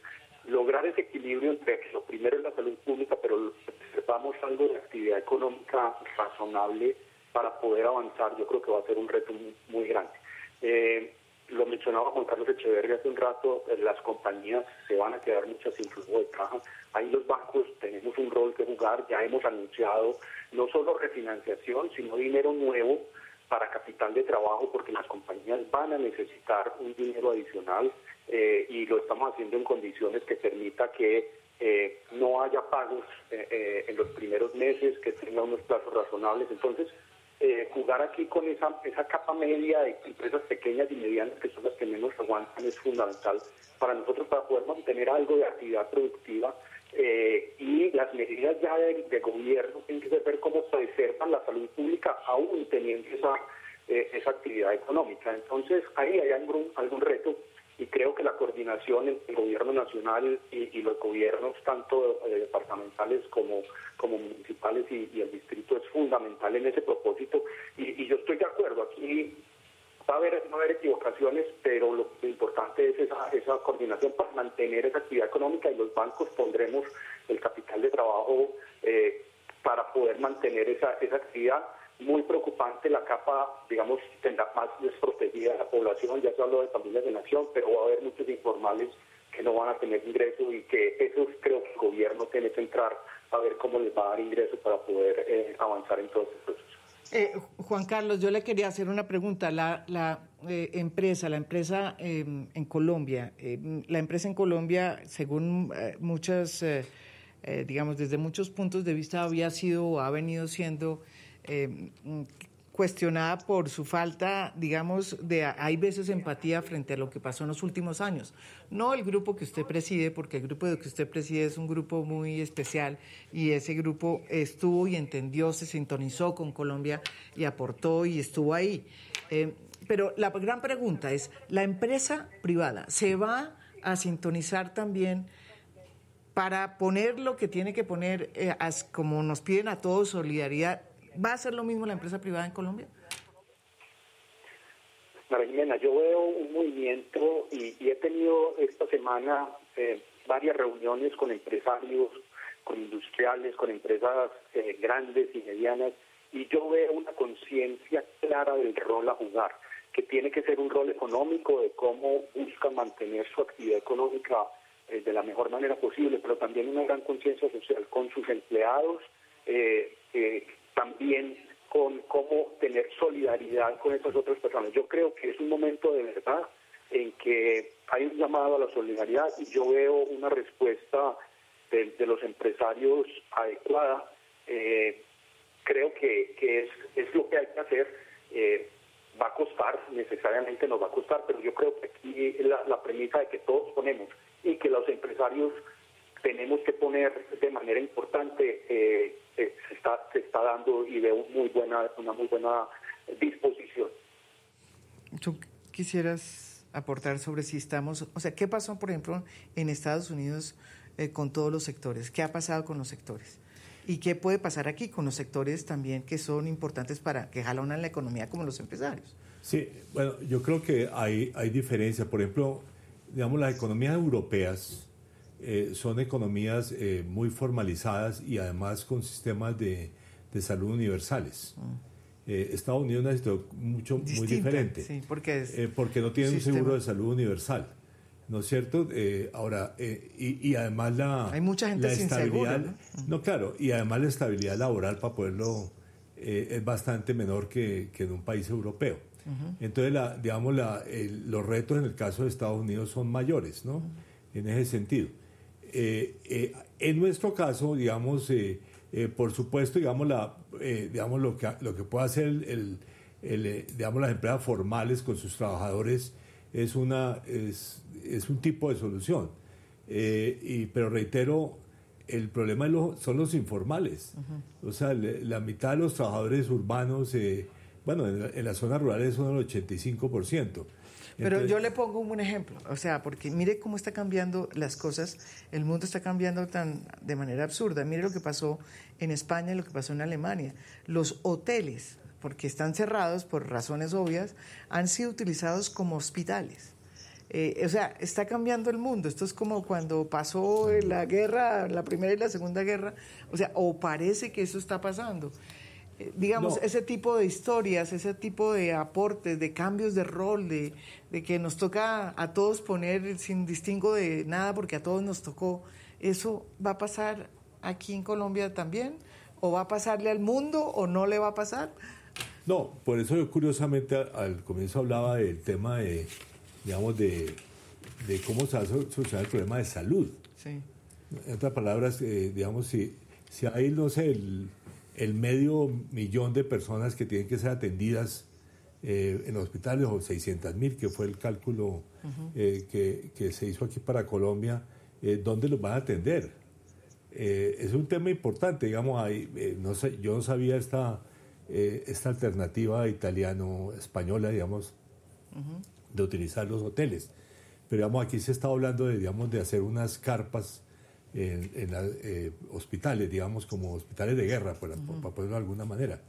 lograr ese equilibrio entre lo primero es la salud pública, pero preservamos algo de actividad económica razonable para poder avanzar, yo creo que va a ser un reto muy, grande. Eh, lo mencionaba Juan Carlos Echeverría hace un rato, eh, las compañías se van a quedar muchas sin flujo de caja. Ahí los bancos tenemos un rol que jugar, ya hemos anunciado no solo refinanciación, sino dinero nuevo para capital de trabajo, porque las compañías van a necesitar un dinero adicional eh, y lo estamos haciendo en condiciones que permita que no haya pagos en los primeros meses, que tenga unos plazos razonables. Entonces, eh, jugar aquí con esa, esa capa media de empresas pequeñas y medianas, que son las que menos aguantan, es fundamental para nosotros para poder mantener algo de actividad productiva. Eh, y las medidas ya de, gobierno tienen que ver cómo preservan la salud pública aún teniendo esa, eh, esa actividad económica. Entonces, ahí hay algún, algún reto y creo que la coordinación entre el gobierno nacional y, los gobiernos, tanto eh, departamentales como, como municipales y, el distrito, es fundamental en ese propósito. Y, yo estoy de acuerdo, aquí va a haber, equivocaciones, pero lo, importante es esa, esa coordinación para mantener esa actividad económica y los bancos pondremos el capital de trabajo eh, para poder mantener esa, esa actividad muy preocupante la capa, digamos, tendrá más desprotegida la población, ya se habló de familias de nación, pero va a haber muchos informales que no van a tener ingreso y que eso creo que el gobierno tiene que entrar a ver cómo les va a dar ingreso para poder eh, avanzar en todo este proceso. Eh, Juan Carlos, yo le quería hacer una pregunta. La, la eh, empresa, la empresa em, en Colombia, em, la empresa en Colombia, según muchas, digamos, desde muchos puntos de vista había sido, ha venido siendo eh, cuestionada por su falta, digamos, de hay veces empatía frente a lo que pasó en los últimos años. No el grupo que usted preside, porque el grupo que usted preside es un grupo muy especial y ese grupo estuvo y entendió, se sintonizó con Colombia y aportó y estuvo ahí. Eh, pero la gran pregunta es, ¿la empresa privada se va a sintonizar también para poner lo que tiene que poner, eh, como nos piden a todos, solidaridad ¿Va a ser lo mismo la empresa privada en Colombia? María yo veo un movimiento y, he tenido esta semana eh, varias reuniones con empresarios, con industriales, con empresas eh, grandes y medianas, y yo veo una conciencia clara del rol a jugar, que tiene que ser un rol económico de cómo busca mantener su actividad económica eh, de la mejor manera posible, pero también una gran conciencia social con sus empleados, eh, también con cómo tener solidaridad con estas otras personas. Yo creo que es un momento de verdad en que hay un llamado a la solidaridad y yo veo una respuesta de, los empresarios adecuada. Eh, creo que, es, lo que hay que hacer. Eh, va a costar, necesariamente nos va a costar, pero yo creo que aquí la, la premisa de que todos ponemos y que los empresarios tenemos que poner de manera importante eh, eh, se, está, se está dando y veo muy buena, una muy buena disposición. ¿Tú quisieras aportar sobre si estamos, o sea, qué pasó, por ejemplo, en Estados Unidos eh, con todos los sectores? ¿Qué ha pasado con los sectores? ¿Y qué puede pasar aquí con los sectores también que son importantes para que jalonan la economía como los empresarios? Sí, bueno, yo creo que hay, hay diferencias. Por ejemplo, digamos, las economías europeas eh, son economías eh, muy formalizadas y además con sistemas de, de salud universales. Mm. Eh, Estados Unidos es una mucho, muy diferente. Sí, porque, es porque no tiene un seguro de salud universal. ¿No es cierto? ahora, y, y, además la, Hay mucha gente la estabilidad. ¿no? ¿no? claro, y además la estabilidad laboral para poderlo es bastante menor que, que, en un país europeo. Entonces, la, digamos, la, los retos en el caso de Estados Unidos son mayores, ¿no? En ese sentido. Eh, eh, en nuestro caso, digamos, eh, por supuesto, digamos, la, digamos lo, que, lo que puede hacer el, digamos, las empresas formales con sus trabajadores es, una, es, es un tipo de solución. y, pero reitero, el problema son los informales. O sea, la mitad de los trabajadores urbanos, bueno, en, en, las zonas rurales son el 85%. Pero yo le pongo un ejemplo, o sea, porque mire cómo está cambiando las cosas, el mundo está cambiando tan de manera absurda. Mire lo que pasó en España y lo que pasó en Alemania. Los hoteles, porque están cerrados por razones obvias, han sido utilizados como hospitales. Eh, o sea, está cambiando el mundo. Esto es como cuando pasó la guerra, la primera y la segunda guerra. O sea, o parece que eso está pasando. Digamos, ese tipo de historias, ese tipo de aportes, de cambios de rol, de, que nos toca a todos poner sin distingo de nada porque a todos nos tocó, ¿eso va a pasar aquí en Colombia también? ¿O va a pasarle al mundo o no le va a pasar? No, por eso yo curiosamente al, comienzo hablaba del tema de, digamos, de, cómo se va a solucionar el problema de salud. Sí. En otras palabras, eh, digamos, si, si hay, no sé, el el medio millón de personas que tienen que ser atendidas eh, en hospitales, o 600 mil, que fue el cálculo eh, que, se hizo aquí para Colombia, eh, ¿dónde los van a atender? es un tema importante, digamos, no sé, yo no sabía esta, esta alternativa italiano-española, digamos, de utilizar los hoteles. Pero digamos, aquí se está hablando de, digamos, de hacer unas carpas en, eh, hospitales, digamos, como hospitales de guerra, para, ponerlo de alguna manera.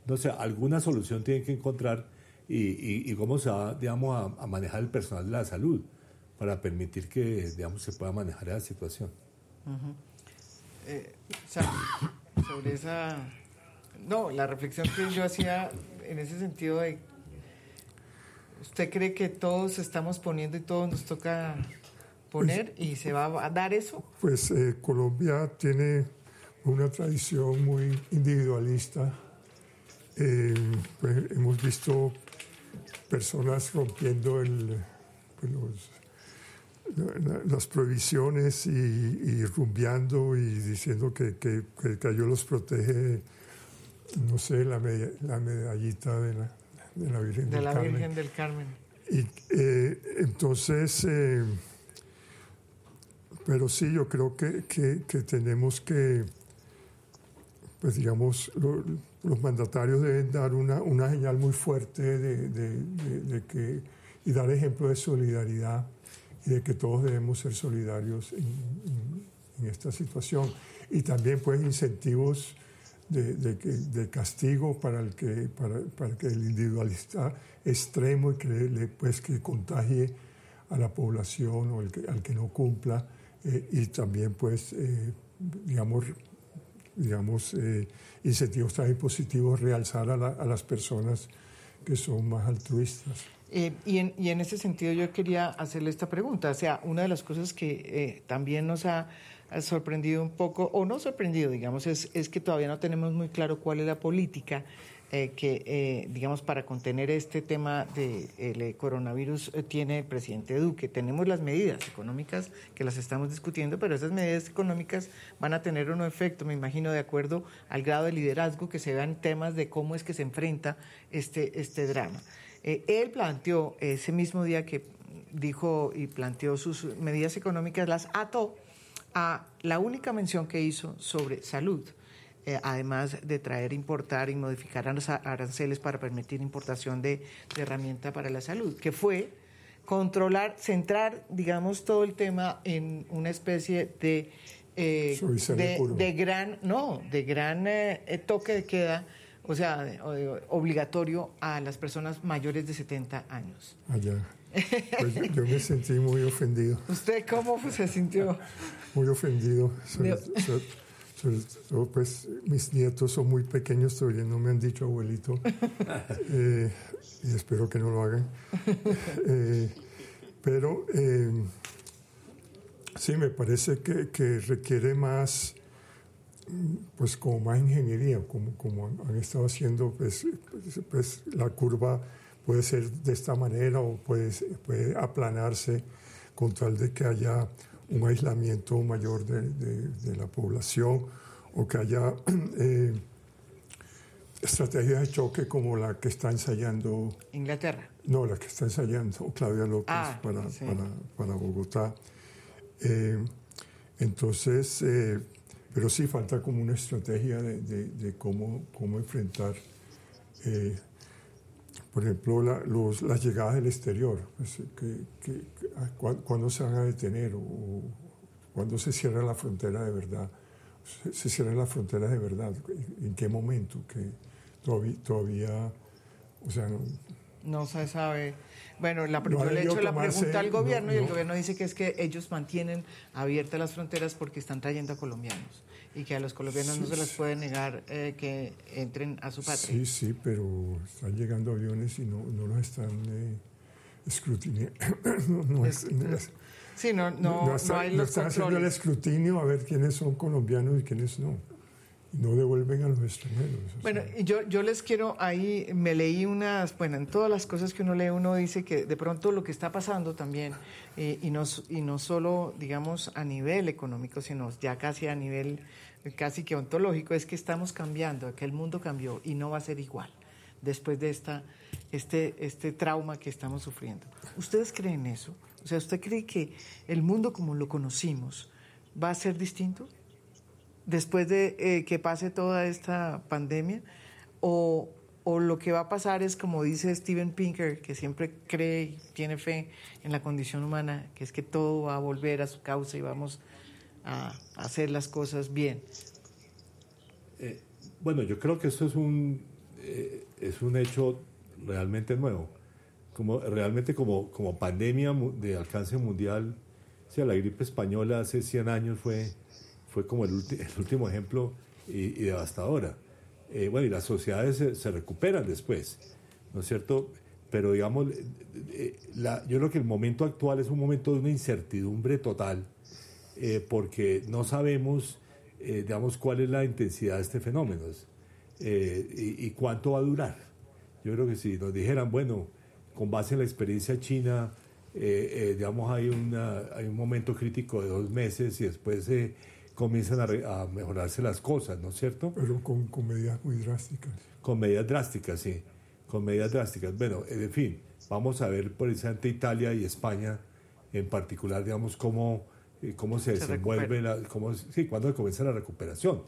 Entonces, alguna solución tienen que encontrar y, cómo se va, digamos, a, manejar el personal de la salud para permitir que, digamos, se pueda manejar esa situación. Eh, sobre esa... No, la reflexión que yo hacía en ese sentido de... ¿Usted cree que todos estamos poniendo y todos nos toca poner y se va a dar eso? Pues eh, Colombia tiene una tradición muy individualista. Eh, pues, hemos visto personas rompiendo el, pues, las prohibiciones y, rumbeando y diciendo que, que, que, Dios los protege no sé, la, la medallita de la, de la Virgen de del la Carmen. Virgen del Carmen. Y eh, entonces, pero sí, yo creo que, que, tenemos que, pues digamos, lo, los mandatarios deben dar una, una señal muy fuerte de, de, que, y dar ejemplo de solidaridad y de que todos debemos ser solidarios en, esta situación. Y también pues incentivos de, castigo para el que, para, para, el individualista extremo y que, pues, que contagie a la población o el que, al que no cumpla eh, y también pues eh, digamos digamos eh, incentivos también positivos realzar a, la, a, las personas que son más altruistas. y, en, y en ese sentido yo quería hacerle esta pregunta, o sea, una de las cosas que también nos ha sorprendido un poco, o no sorprendido, digamos, es, es que todavía no tenemos muy claro cuál es la política eh, que, eh, digamos, para contener este tema del de, coronavirus eh, tiene el presidente Duque. Tenemos las medidas económicas que las estamos discutiendo, pero esas medidas económicas van a tener un efecto, me imagino, de acuerdo al grado de liderazgo que se vean temas de cómo es que se enfrenta este, este drama. él planteó ese mismo día que dijo y planteó sus medidas económicas, las ató a la única mención que hizo sobre salud, eh, además de traer, importar y modificar aranceles para permitir importación de, de herramienta para la salud, que fue controlar, centrar, digamos, todo el tema en una especie de, eh, de, gran, no, de gran eh, toque de queda, o sea, obligatorio a las personas mayores de 70 años. Allá. [laughs] Pues yo me sentí muy ofendido. ¿Usted cómo se sintió? Muy ofendido. Todo, pues, mis nietos son muy pequeños, todavía no me han dicho abuelito. [laughs] Eh, y espero que no lo hagan. [laughs] Eh, pero eh, sí, me parece que, que, requiere más, pues como más ingeniería, como, como han estado haciendo, pues, pues la curva puede ser de esta manera o puede, puede aplanarse con tal de que haya un aislamiento mayor de, de, la población o que haya [clears throat] eh, estrategias de choque como la que está ensayando Inglaterra. No, la que está ensayando Claudia López ah, para, para, para, Bogotá. Eh, entonces, eh, pero sí falta como una estrategia de, cómo, cómo enfrentar por ejemplo, la, los, las llegadas del exterior, pues, que, ¿cuándo se van a detener o cuándo se cierra la frontera de verdad? Se, se cierra la frontera de verdad, ¿en qué momento? Que todavía, todavía o sea, no, no se sabe. Bueno, la, yo le he hecho la pregunta al gobierno y el gobierno dice que es que ellos mantienen abiertas las fronteras porque están trayendo a colombianos y que a los colombianos no se les puede negar eh, que entren a su patria. Sí, sí, pero están llegando aviones y no, no los están eh, escrutinando. [coughs] no, sí, no, no, no, hay los están haciendo el escrutinio a ver quiénes son colombianos y quiénes no no devuelven a los extranjeros. Bueno, yo, yo les quiero, ahí me leí unas, bueno, en todas las cosas que uno lee, uno dice que de pronto lo que está pasando también, eh, y, no, y no solo, digamos, a nivel económico, sino ya casi a nivel casi que ontológico, es que estamos cambiando, que el mundo cambió y no va a ser igual después de esta, este, este trauma que estamos sufriendo. ¿Ustedes creen eso? O sea, ¿usted cree que el mundo como lo conocimos va a ser distinto? después de eh, que pase toda esta pandemia? O, o, lo que va a pasar es, como dice Steven Pinker, que siempre cree y tiene fe en la condición humana, que es que todo va a volver a su causa y vamos a, hacer las cosas bien. Eh, bueno, yo creo que esto es un, eh, es un hecho realmente nuevo. Como, realmente como, como pandemia de alcance mundial, o sea, la gripe española hace 100 años fue fue como el, último ejemplo y, devastadora. Eh, bueno, y las sociedades se, recuperan después, ¿no es cierto? Pero digamos, la, yo creo que el momento actual es un momento de una incertidumbre total, porque no sabemos, digamos, cuál es la intensidad de este fenómeno y, y, cuánto va a durar. Yo creo que si nos dijeran, bueno, con base en la experiencia china, digamos, hay, una, hay un momento crítico de dos meses y después comienzan a, mejorarse las cosas, ¿no es cierto? Pero con, con, medidas muy drásticas. Con medidas drásticas, sí, con medidas drásticas. Bueno, en fin, vamos a ver precisamente Italia y España en particular, digamos, cómo, eh, cómo se, desenvuelve, la, cómo, sí, cuándo comienza la recuperación.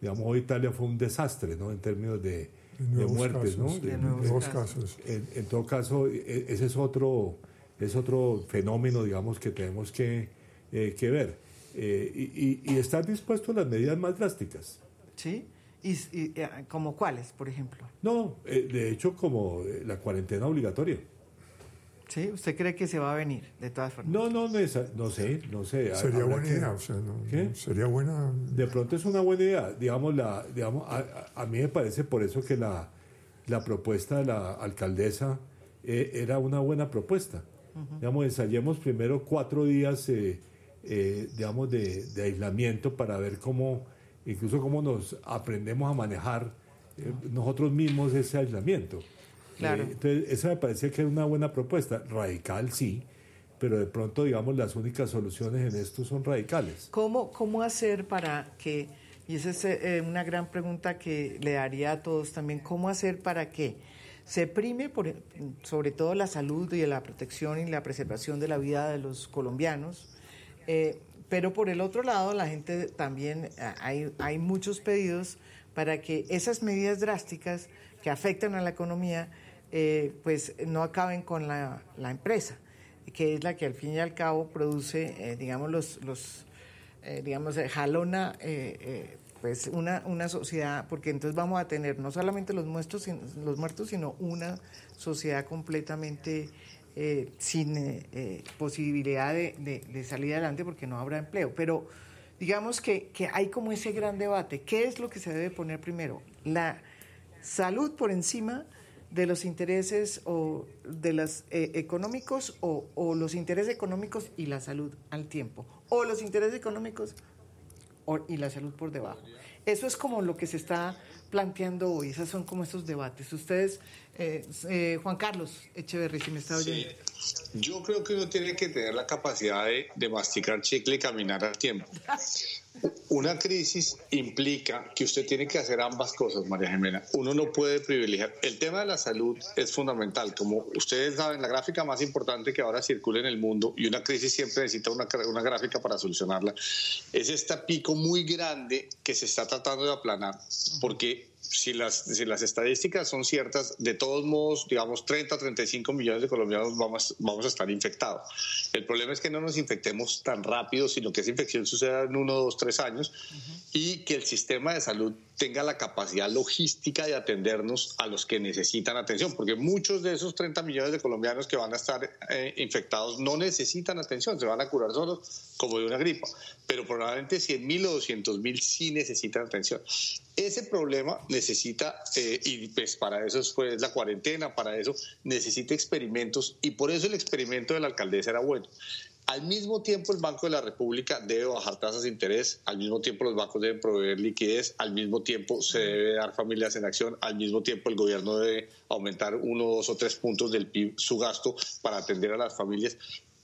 Digamos, hoy Italia fue un desastre, ¿no? En términos de, de, muertes, ¿no? De, nuevos casos. En, todo caso, e, ese es otro, es otro fenómeno, digamos, que tenemos que, eh, que ver. Eh, y, y, estar dispuesto a las medidas más drásticas. Sí. ¿Y, como cuáles, por ejemplo? No, de hecho, como la cuarentena obligatoria. ¿Sí? ¿Usted cree que se va a venir, de todas formas? No, no, no, no sé, no sé. Sería buena idea, o sea, ¿Qué? sería buena... De pronto es una buena idea, digamos, la, digamos a, mí me parece por eso que la, la propuesta de la alcaldesa eh, era una buena propuesta. Digamos, ensayemos primero cuatro días, eh, eh, digamos, de, de, aislamiento para ver cómo, incluso cómo nos aprendemos a manejar nosotros mismos ese aislamiento. Claro. Eh, entonces, esa me parecía que era una buena propuesta. Radical, sí, pero de pronto, digamos, las únicas soluciones en esto son radicales. ¿Cómo, cómo hacer para que, y esa es eh, una gran pregunta que le daría a todos también, cómo hacer para que se prime por, sobre todo la salud y la protección y la preservación de la vida de los colombianos? Eh, pero por el otro lado, la gente también, hay, hay muchos pedidos para que esas medidas drásticas que afectan a la economía eh, pues no acaben con la, empresa, que es la que al fin y al cabo produce, eh, digamos, los, los eh, digamos, jalona pues una, una sociedad, porque entonces vamos a tener no solamente los muertos, los muertos sino una sociedad completamente sin posibilidad de, de, salir adelante porque no habrá empleo. Pero digamos que, que hay como ese gran debate. ¿Qué es lo que se debe poner primero? La salud por encima de los intereses o de los eh, económicos o, los intereses económicos y la salud al tiempo o los intereses económicos y la salud por debajo. Eso es como lo que se está planteando hoy, esos son como estos debates. Ustedes, eh, eh, Juan Carlos Echeverry, si me está oyendo. Yo creo que uno tiene que tener la capacidad de, de masticar chicle y caminar al tiempo. [laughs] Una crisis implica que usted tiene que hacer ambas cosas, María Jimena. Uno no puede privilegiar. El tema de la salud es fundamental. Como ustedes saben, la gráfica más importante que ahora circula en el mundo, y una crisis siempre necesita una, una gráfica para solucionarla, es este pico muy grande que se está tratando de aplanar. Porque si las, si las estadísticas son ciertas, de todos modos, digamos, 30 o 35 millones de colombianos vamos, vamos a estar infectados. El problema es que no nos infectemos tan rápido, sino que esa infección suceda en uno, dos, tres años y que el sistema de salud tenga la capacidad logística de atendernos a los que necesitan atención, porque muchos de esos 30 millones de colombianos que van a estar eh, infectados no necesitan atención, se van a curar solos como de una gripa, pero probablemente 100 mil o 200 mil sí necesitan atención. Ese problema necesita, eh, y pues para eso es pues, la cuarentena, para eso necesita experimentos, y por eso el experimento de la alcaldesa era bueno. Al mismo tiempo, el Banco de la República debe bajar tasas de interés, al mismo tiempo los bancos deben proveer liquidez, al mismo tiempo se debe dar familias en acción, al mismo tiempo el gobierno debe aumentar uno, dos o tres puntos del PIB su gasto para atender a las familias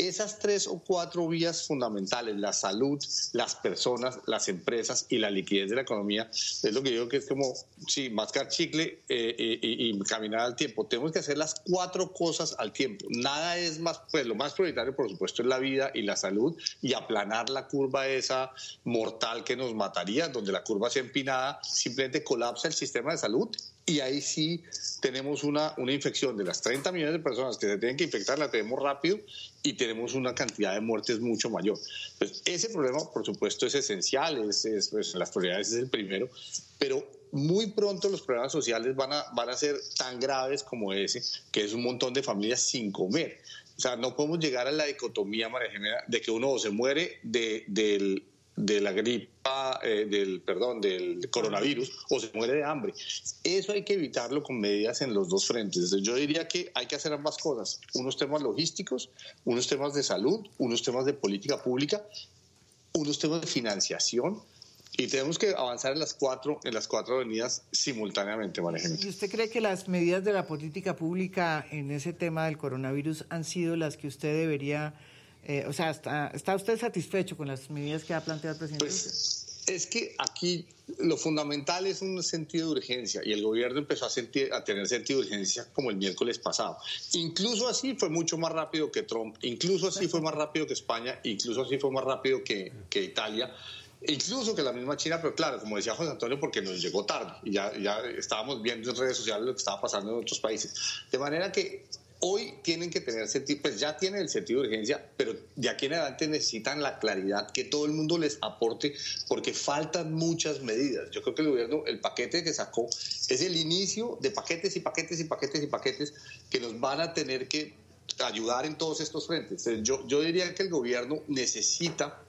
esas tres o cuatro vías fundamentales, la salud, las personas, las empresas y la liquidez de la economía, es lo que digo que es como, sí, mascar chicle eh, y, caminar al tiempo. Tenemos que hacer las cuatro cosas al tiempo. Nada es más, pues lo más prioritario, por supuesto, es la vida y la salud y aplanar la curva esa mortal que nos mataría, donde la curva sea empinada, simplemente colapsa el sistema de salud y ahí sí tenemos una, una infección de las 30 millones de personas que se tienen que infectar, la tenemos rápido y tenemos una cantidad de muertes mucho mayor. Entonces, ese problema, por supuesto, es esencial, es, es pues, las prioridades es el primero, pero muy pronto los problemas sociales van a, van a ser tan graves como ese, que es un montón de familias sin comer. O sea, no podemos llegar a la dicotomía, María de que uno se muere de, del de la gripa, eh, del, perdón, del coronavirus o se muere de hambre. Eso hay que evitarlo con medidas en los dos frentes. Yo diría que hay que hacer ambas cosas, unos temas logísticos, unos temas de salud, unos temas de política pública, unos temas de financiación. Y tenemos que avanzar en las cuatro, en las cuatro avenidas simultáneamente, María ¿Y usted cree que las medidas de la política pública en ese tema del coronavirus han sido las que usted debería eh, o sea, ¿está, ¿está, usted satisfecho con las medidas que ha planteado el presidente? Pues, Es que aquí lo fundamental es un sentido de urgencia y el gobierno empezó a, sentir, a tener sentido de urgencia como el miércoles pasado. Incluso así fue mucho más rápido que Trump, incluso así fue más rápido que España, incluso así fue más rápido que, que Italia incluso que la misma China, pero claro, como decía José Antonio, porque nos llegó tarde y ya, ya estábamos viendo en redes sociales lo que estaba pasando en otros países. De manera que hoy tienen que tener sentido, pues ya tienen el sentido de urgencia, pero de aquí en adelante necesitan la claridad que todo el mundo les aporte, porque faltan muchas medidas. Yo creo que el gobierno, el paquete que sacó, es el inicio de paquetes y paquetes y paquetes y paquetes que nos van a tener que ayudar en todos estos frentes. Yo, yo diría que el gobierno necesita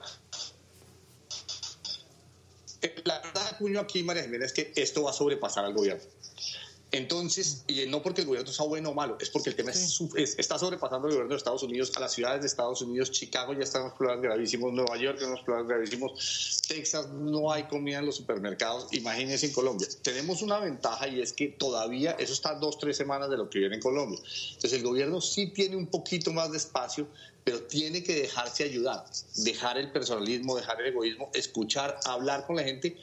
la verdad de puño aquí, María Jiménez, es que esto va a sobrepasar al gobierno. Entonces, y no porque el gobierno sea bueno o malo, es porque el tema está sobrepasando el gobierno de Estados Unidos a las ciudades de Estados Unidos. Chicago ya está en unos problemas gravísimos, Nueva York en unos problemas gravísimos, Texas no hay comida en los supermercados. Imagínense en Colombia. Tenemos una ventaja y es que todavía eso está dos, tres semanas de lo que viene en Colombia. Entonces, el gobierno sí tiene un poquito más de espacio, pero tiene que dejarse ayudar, dejar el personalismo, dejar el egoísmo, escuchar, hablar con la gente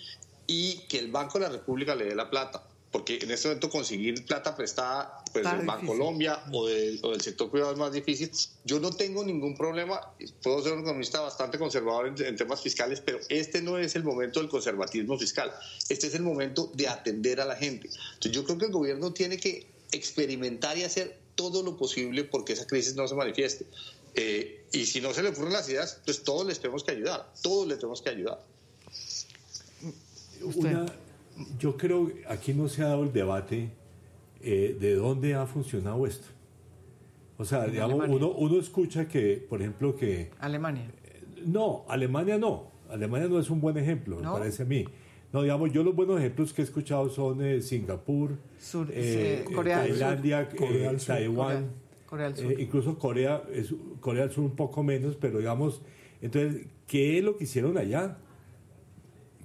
y que el Banco de la República le dé la plata porque en este momento conseguir plata prestada pues, del Banco Colombia o, del sector privado es más difícil. Yo no tengo ningún problema, puedo ser un economista bastante conservador en, temas fiscales, pero este no es el momento del conservatismo fiscal, este es el momento de atender a la gente. Entonces yo creo que el gobierno tiene que experimentar y hacer todo lo posible porque esa crisis no se manifieste. Eh, y si no se le ocurren las ideas, pues todos les tenemos que ayudar, todos les tenemos que ayudar. Una, yo creo que aquí no se ha dado el debate eh, de dónde ha funcionado esto. O sea, digamos, uno, uno, escucha que, por ejemplo, que... Alemania. no, Alemania no. Alemania no es un buen ejemplo, me parece a mí. No, digamos, yo los buenos ejemplos que he escuchado son eh, Singapur, eh, Corea Tailandia, Corea Taiwán, Corea, incluso Corea, es, Corea del Sur un poco menos, pero digamos, entonces, ¿qué es lo que hicieron allá?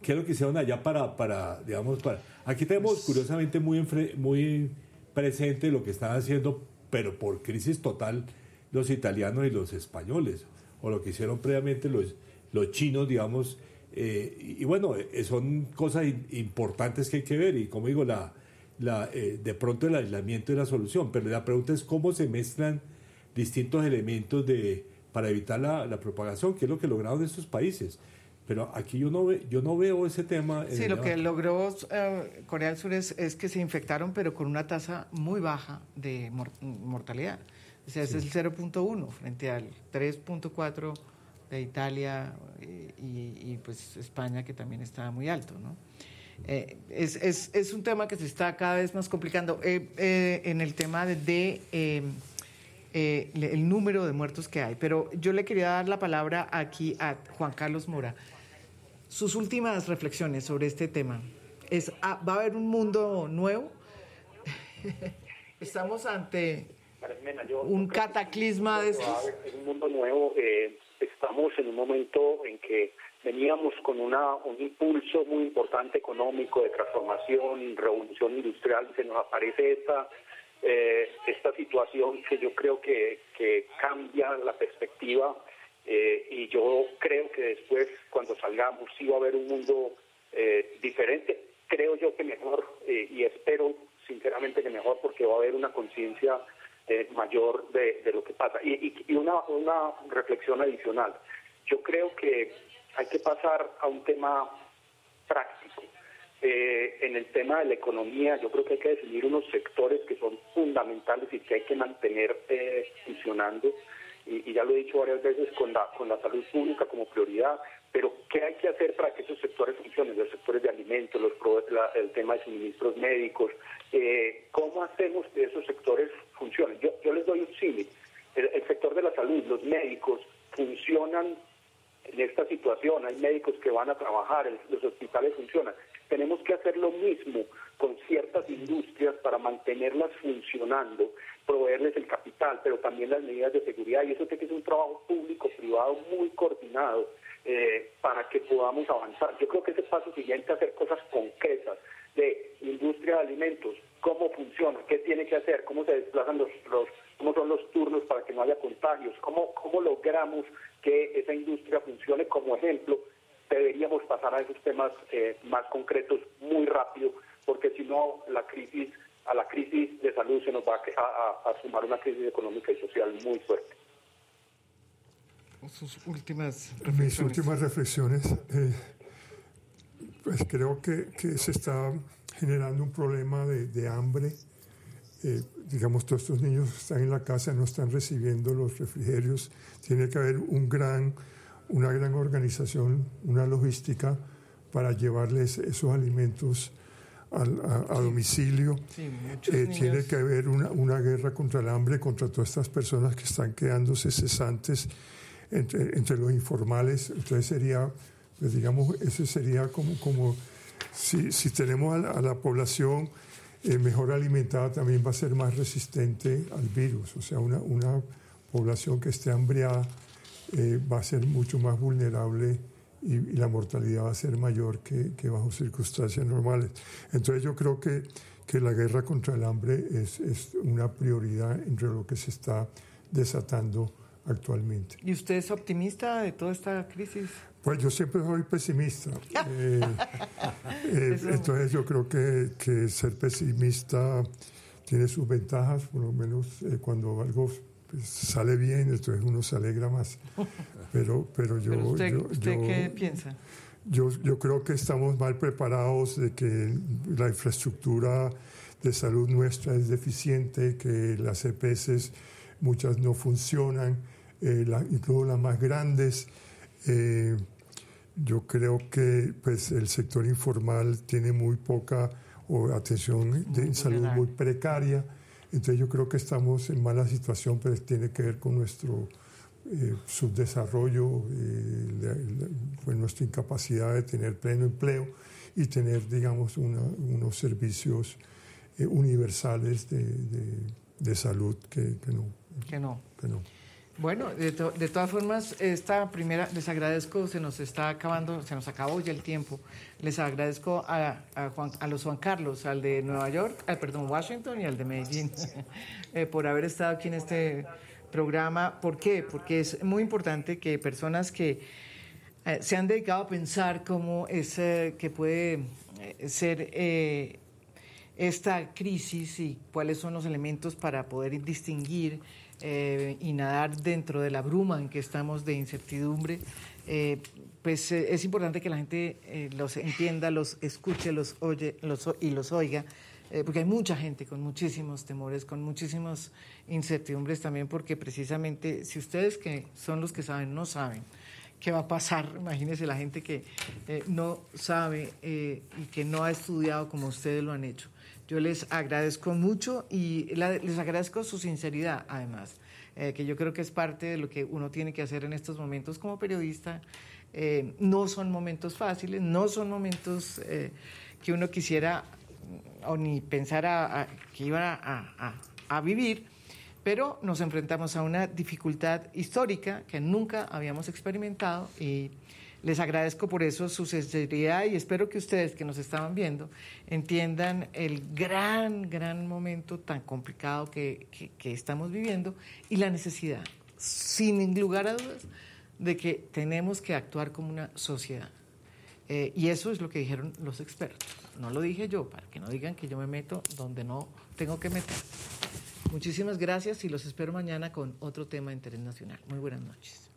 ¿Qué es lo que hicieron allá para, para digamos, para... Aquí tenemos pues curiosamente muy, muy presente lo que están haciendo, pero por crisis total, los italianos y los españoles, o lo que hicieron previamente los, los chinos, digamos, eh, y, bueno, eh, son cosas importantes que hay que ver, y como digo, la, la, eh, de pronto el aislamiento es la solución, pero la pregunta es cómo se mezclan distintos elementos de, para evitar la, la propagación, que es lo que lograron estos países. Pero aquí yo no, ve, yo no veo ese tema. Sí, lo que logró eh, Corea del Sur es, que se infectaron, pero con una tasa muy baja de mortalidad. O sea, ese es el 0.1 frente al 3.4 de Italia eh, y, pues España, que también está muy alto, ¿no? Eh, es, es, es, un tema que se está cada vez más complicando. en el tema de, de el número de muertos que hay. Pero yo le quería dar la palabra aquí a Juan Carlos Mora sus últimas reflexiones sobre este tema. Es, ah, ¿Va a haber un mundo nuevo? [laughs] Estamos ante un cataclisma de estos. un mundo nuevo. Eh, estamos en un momento en que veníamos con una, un impulso muy importante económico de transformación, revolución industrial, se nos aparece esta, eh, esta situación que yo creo que, que cambia la perspectiva eh, y yo creo que después, cuando salgamos, sí va a haber un mundo eh, diferente. Creo yo que mejor, eh, y espero sinceramente que mejor, porque va a haber una conciencia mayor de, lo que pasa. Y, una, una reflexión adicional. Yo creo que hay que pasar a un tema práctico. en el tema de la economía, yo creo que hay que definir unos sectores que son fundamentales y que hay que mantener funcionando y, ya lo he dicho varias veces, con la, con la salud pública como prioridad, pero ¿qué hay que hacer para que esos sectores funcionen? Los sectores de alimentos, los, el tema de suministros médicos, eh, ¿cómo hacemos que esos sectores funcionen? Yo, yo les doy un símil. El, el sector de la salud, los médicos funcionan en esta situación, hay médicos que van a trabajar, los hospitales funcionan. Tenemos que hacer lo mismo con ciertas industrias para mantenerlas funcionando proveerles el capital, pero también las medidas de seguridad. Y eso tiene que ser un trabajo público-privado muy coordinado eh, para que podamos avanzar. Yo creo que ese paso siguiente es hacer cosas concretas de industria de alimentos, cómo funciona, qué tiene que hacer, cómo se desplazan los, los cómo son los turnos para que no haya contagios, cómo, cómo logramos que esa industria funcione como ejemplo deberíamos pasar a esos temas eh, más concretos muy rápido, porque si no, la crisis, a la crisis de salud se nos va a, sumar una crisis económica y social muy fuerte. Sus últimas reflexiones. Mis últimas reflexiones. Eh, pues creo que, que, se está generando un problema de, de hambre. Eh, digamos, todos estos niños están en la casa, no están recibiendo los refrigerios. Tiene que haber un gran una gran organización, una logística para llevarles esos alimentos a, domicilio. Eh, tiene que haber una, una, guerra contra el hambre, contra todas estas personas que están quedándose cesantes entre, entre los informales. Entonces sería, pues digamos, eso sería como, como si, si tenemos a la, población eh, mejor alimentada, también va a ser más resistente al virus. O sea, una, una población que esté hambriada eh, va a ser mucho más vulnerable y, la mortalidad va a ser mayor que, bajo circunstancias normales. Entonces yo creo que, que la guerra contra el hambre es, es, una prioridad entre lo que se está desatando actualmente. ¿Y usted es optimista de toda esta crisis? Pues yo siempre soy pesimista. [laughs] Eh, eh, entonces yo creo que, que, ser pesimista tiene sus ventajas, por lo menos cuando algo pues, sale bien, entonces uno se alegra más. [laughs] Pero, pero yo... usted, qué piensa? Yo, yo creo que estamos mal preparados de que la infraestructura de salud nuestra es deficiente, que las EPS muchas no funcionan, eh, incluso las más grandes. Eh, yo creo que pues, el sector informal tiene muy poca o atención de salud muy precaria. Entonces yo creo que estamos en mala situación, pero tiene que ver con nuestro eh, subdesarrollo, eh, pues nuestra incapacidad de tener pleno empleo y tener, digamos, unos servicios eh, universales de, salud que, no. Que no. Que no. Bueno, de, de, todas formas, esta primera, les agradezco, se nos está acabando, se nos acabó ya el tiempo. Les agradezco a, Juan, a los Juan Carlos, al de Nueva York, al, perdón, Washington y al de Medellín, [laughs] eh, por haber estado aquí en este programa. ¿Por qué? Porque es muy importante que personas que eh, se han dedicado a pensar cómo es eh, que puede ser esta crisis y cuáles son los elementos para poder distinguir eh, y nadar dentro de la bruma en que estamos de incertidumbre, eh, pues eh, es importante que la gente los entienda, los escuche, los oye los, y los oiga, porque hay mucha gente con muchísimos temores, con muchísimas incertidumbres también, porque precisamente si ustedes que son los que saben, no saben, qué va a pasar. [laughs] Imagínense la gente que no sabe y que no ha estudiado como ustedes lo han hecho. Yo les agradezco mucho y les agradezco su sinceridad, además, eh, que yo creo que es parte de lo que uno tiene que hacer en estos momentos como periodista. Eh, no son momentos fáciles, no son momentos eh, que uno quisiera o ni pensara que iba a, a vivir, pero nos enfrentamos a una dificultad histórica que nunca habíamos experimentado y les agradezco por eso su sinceridad y espero que ustedes que nos estaban viendo entiendan el gran, gran momento tan complicado que, estamos viviendo y la necesidad, sin lugar a dudas, de que tenemos que actuar como una sociedad. Eh, y eso es lo que dijeron los expertos. No lo dije yo, para que no digan que yo me meto donde no tengo que meter. Muchísimas gracias y los espero mañana con otro tema de interés nacional. Muy buenas noches.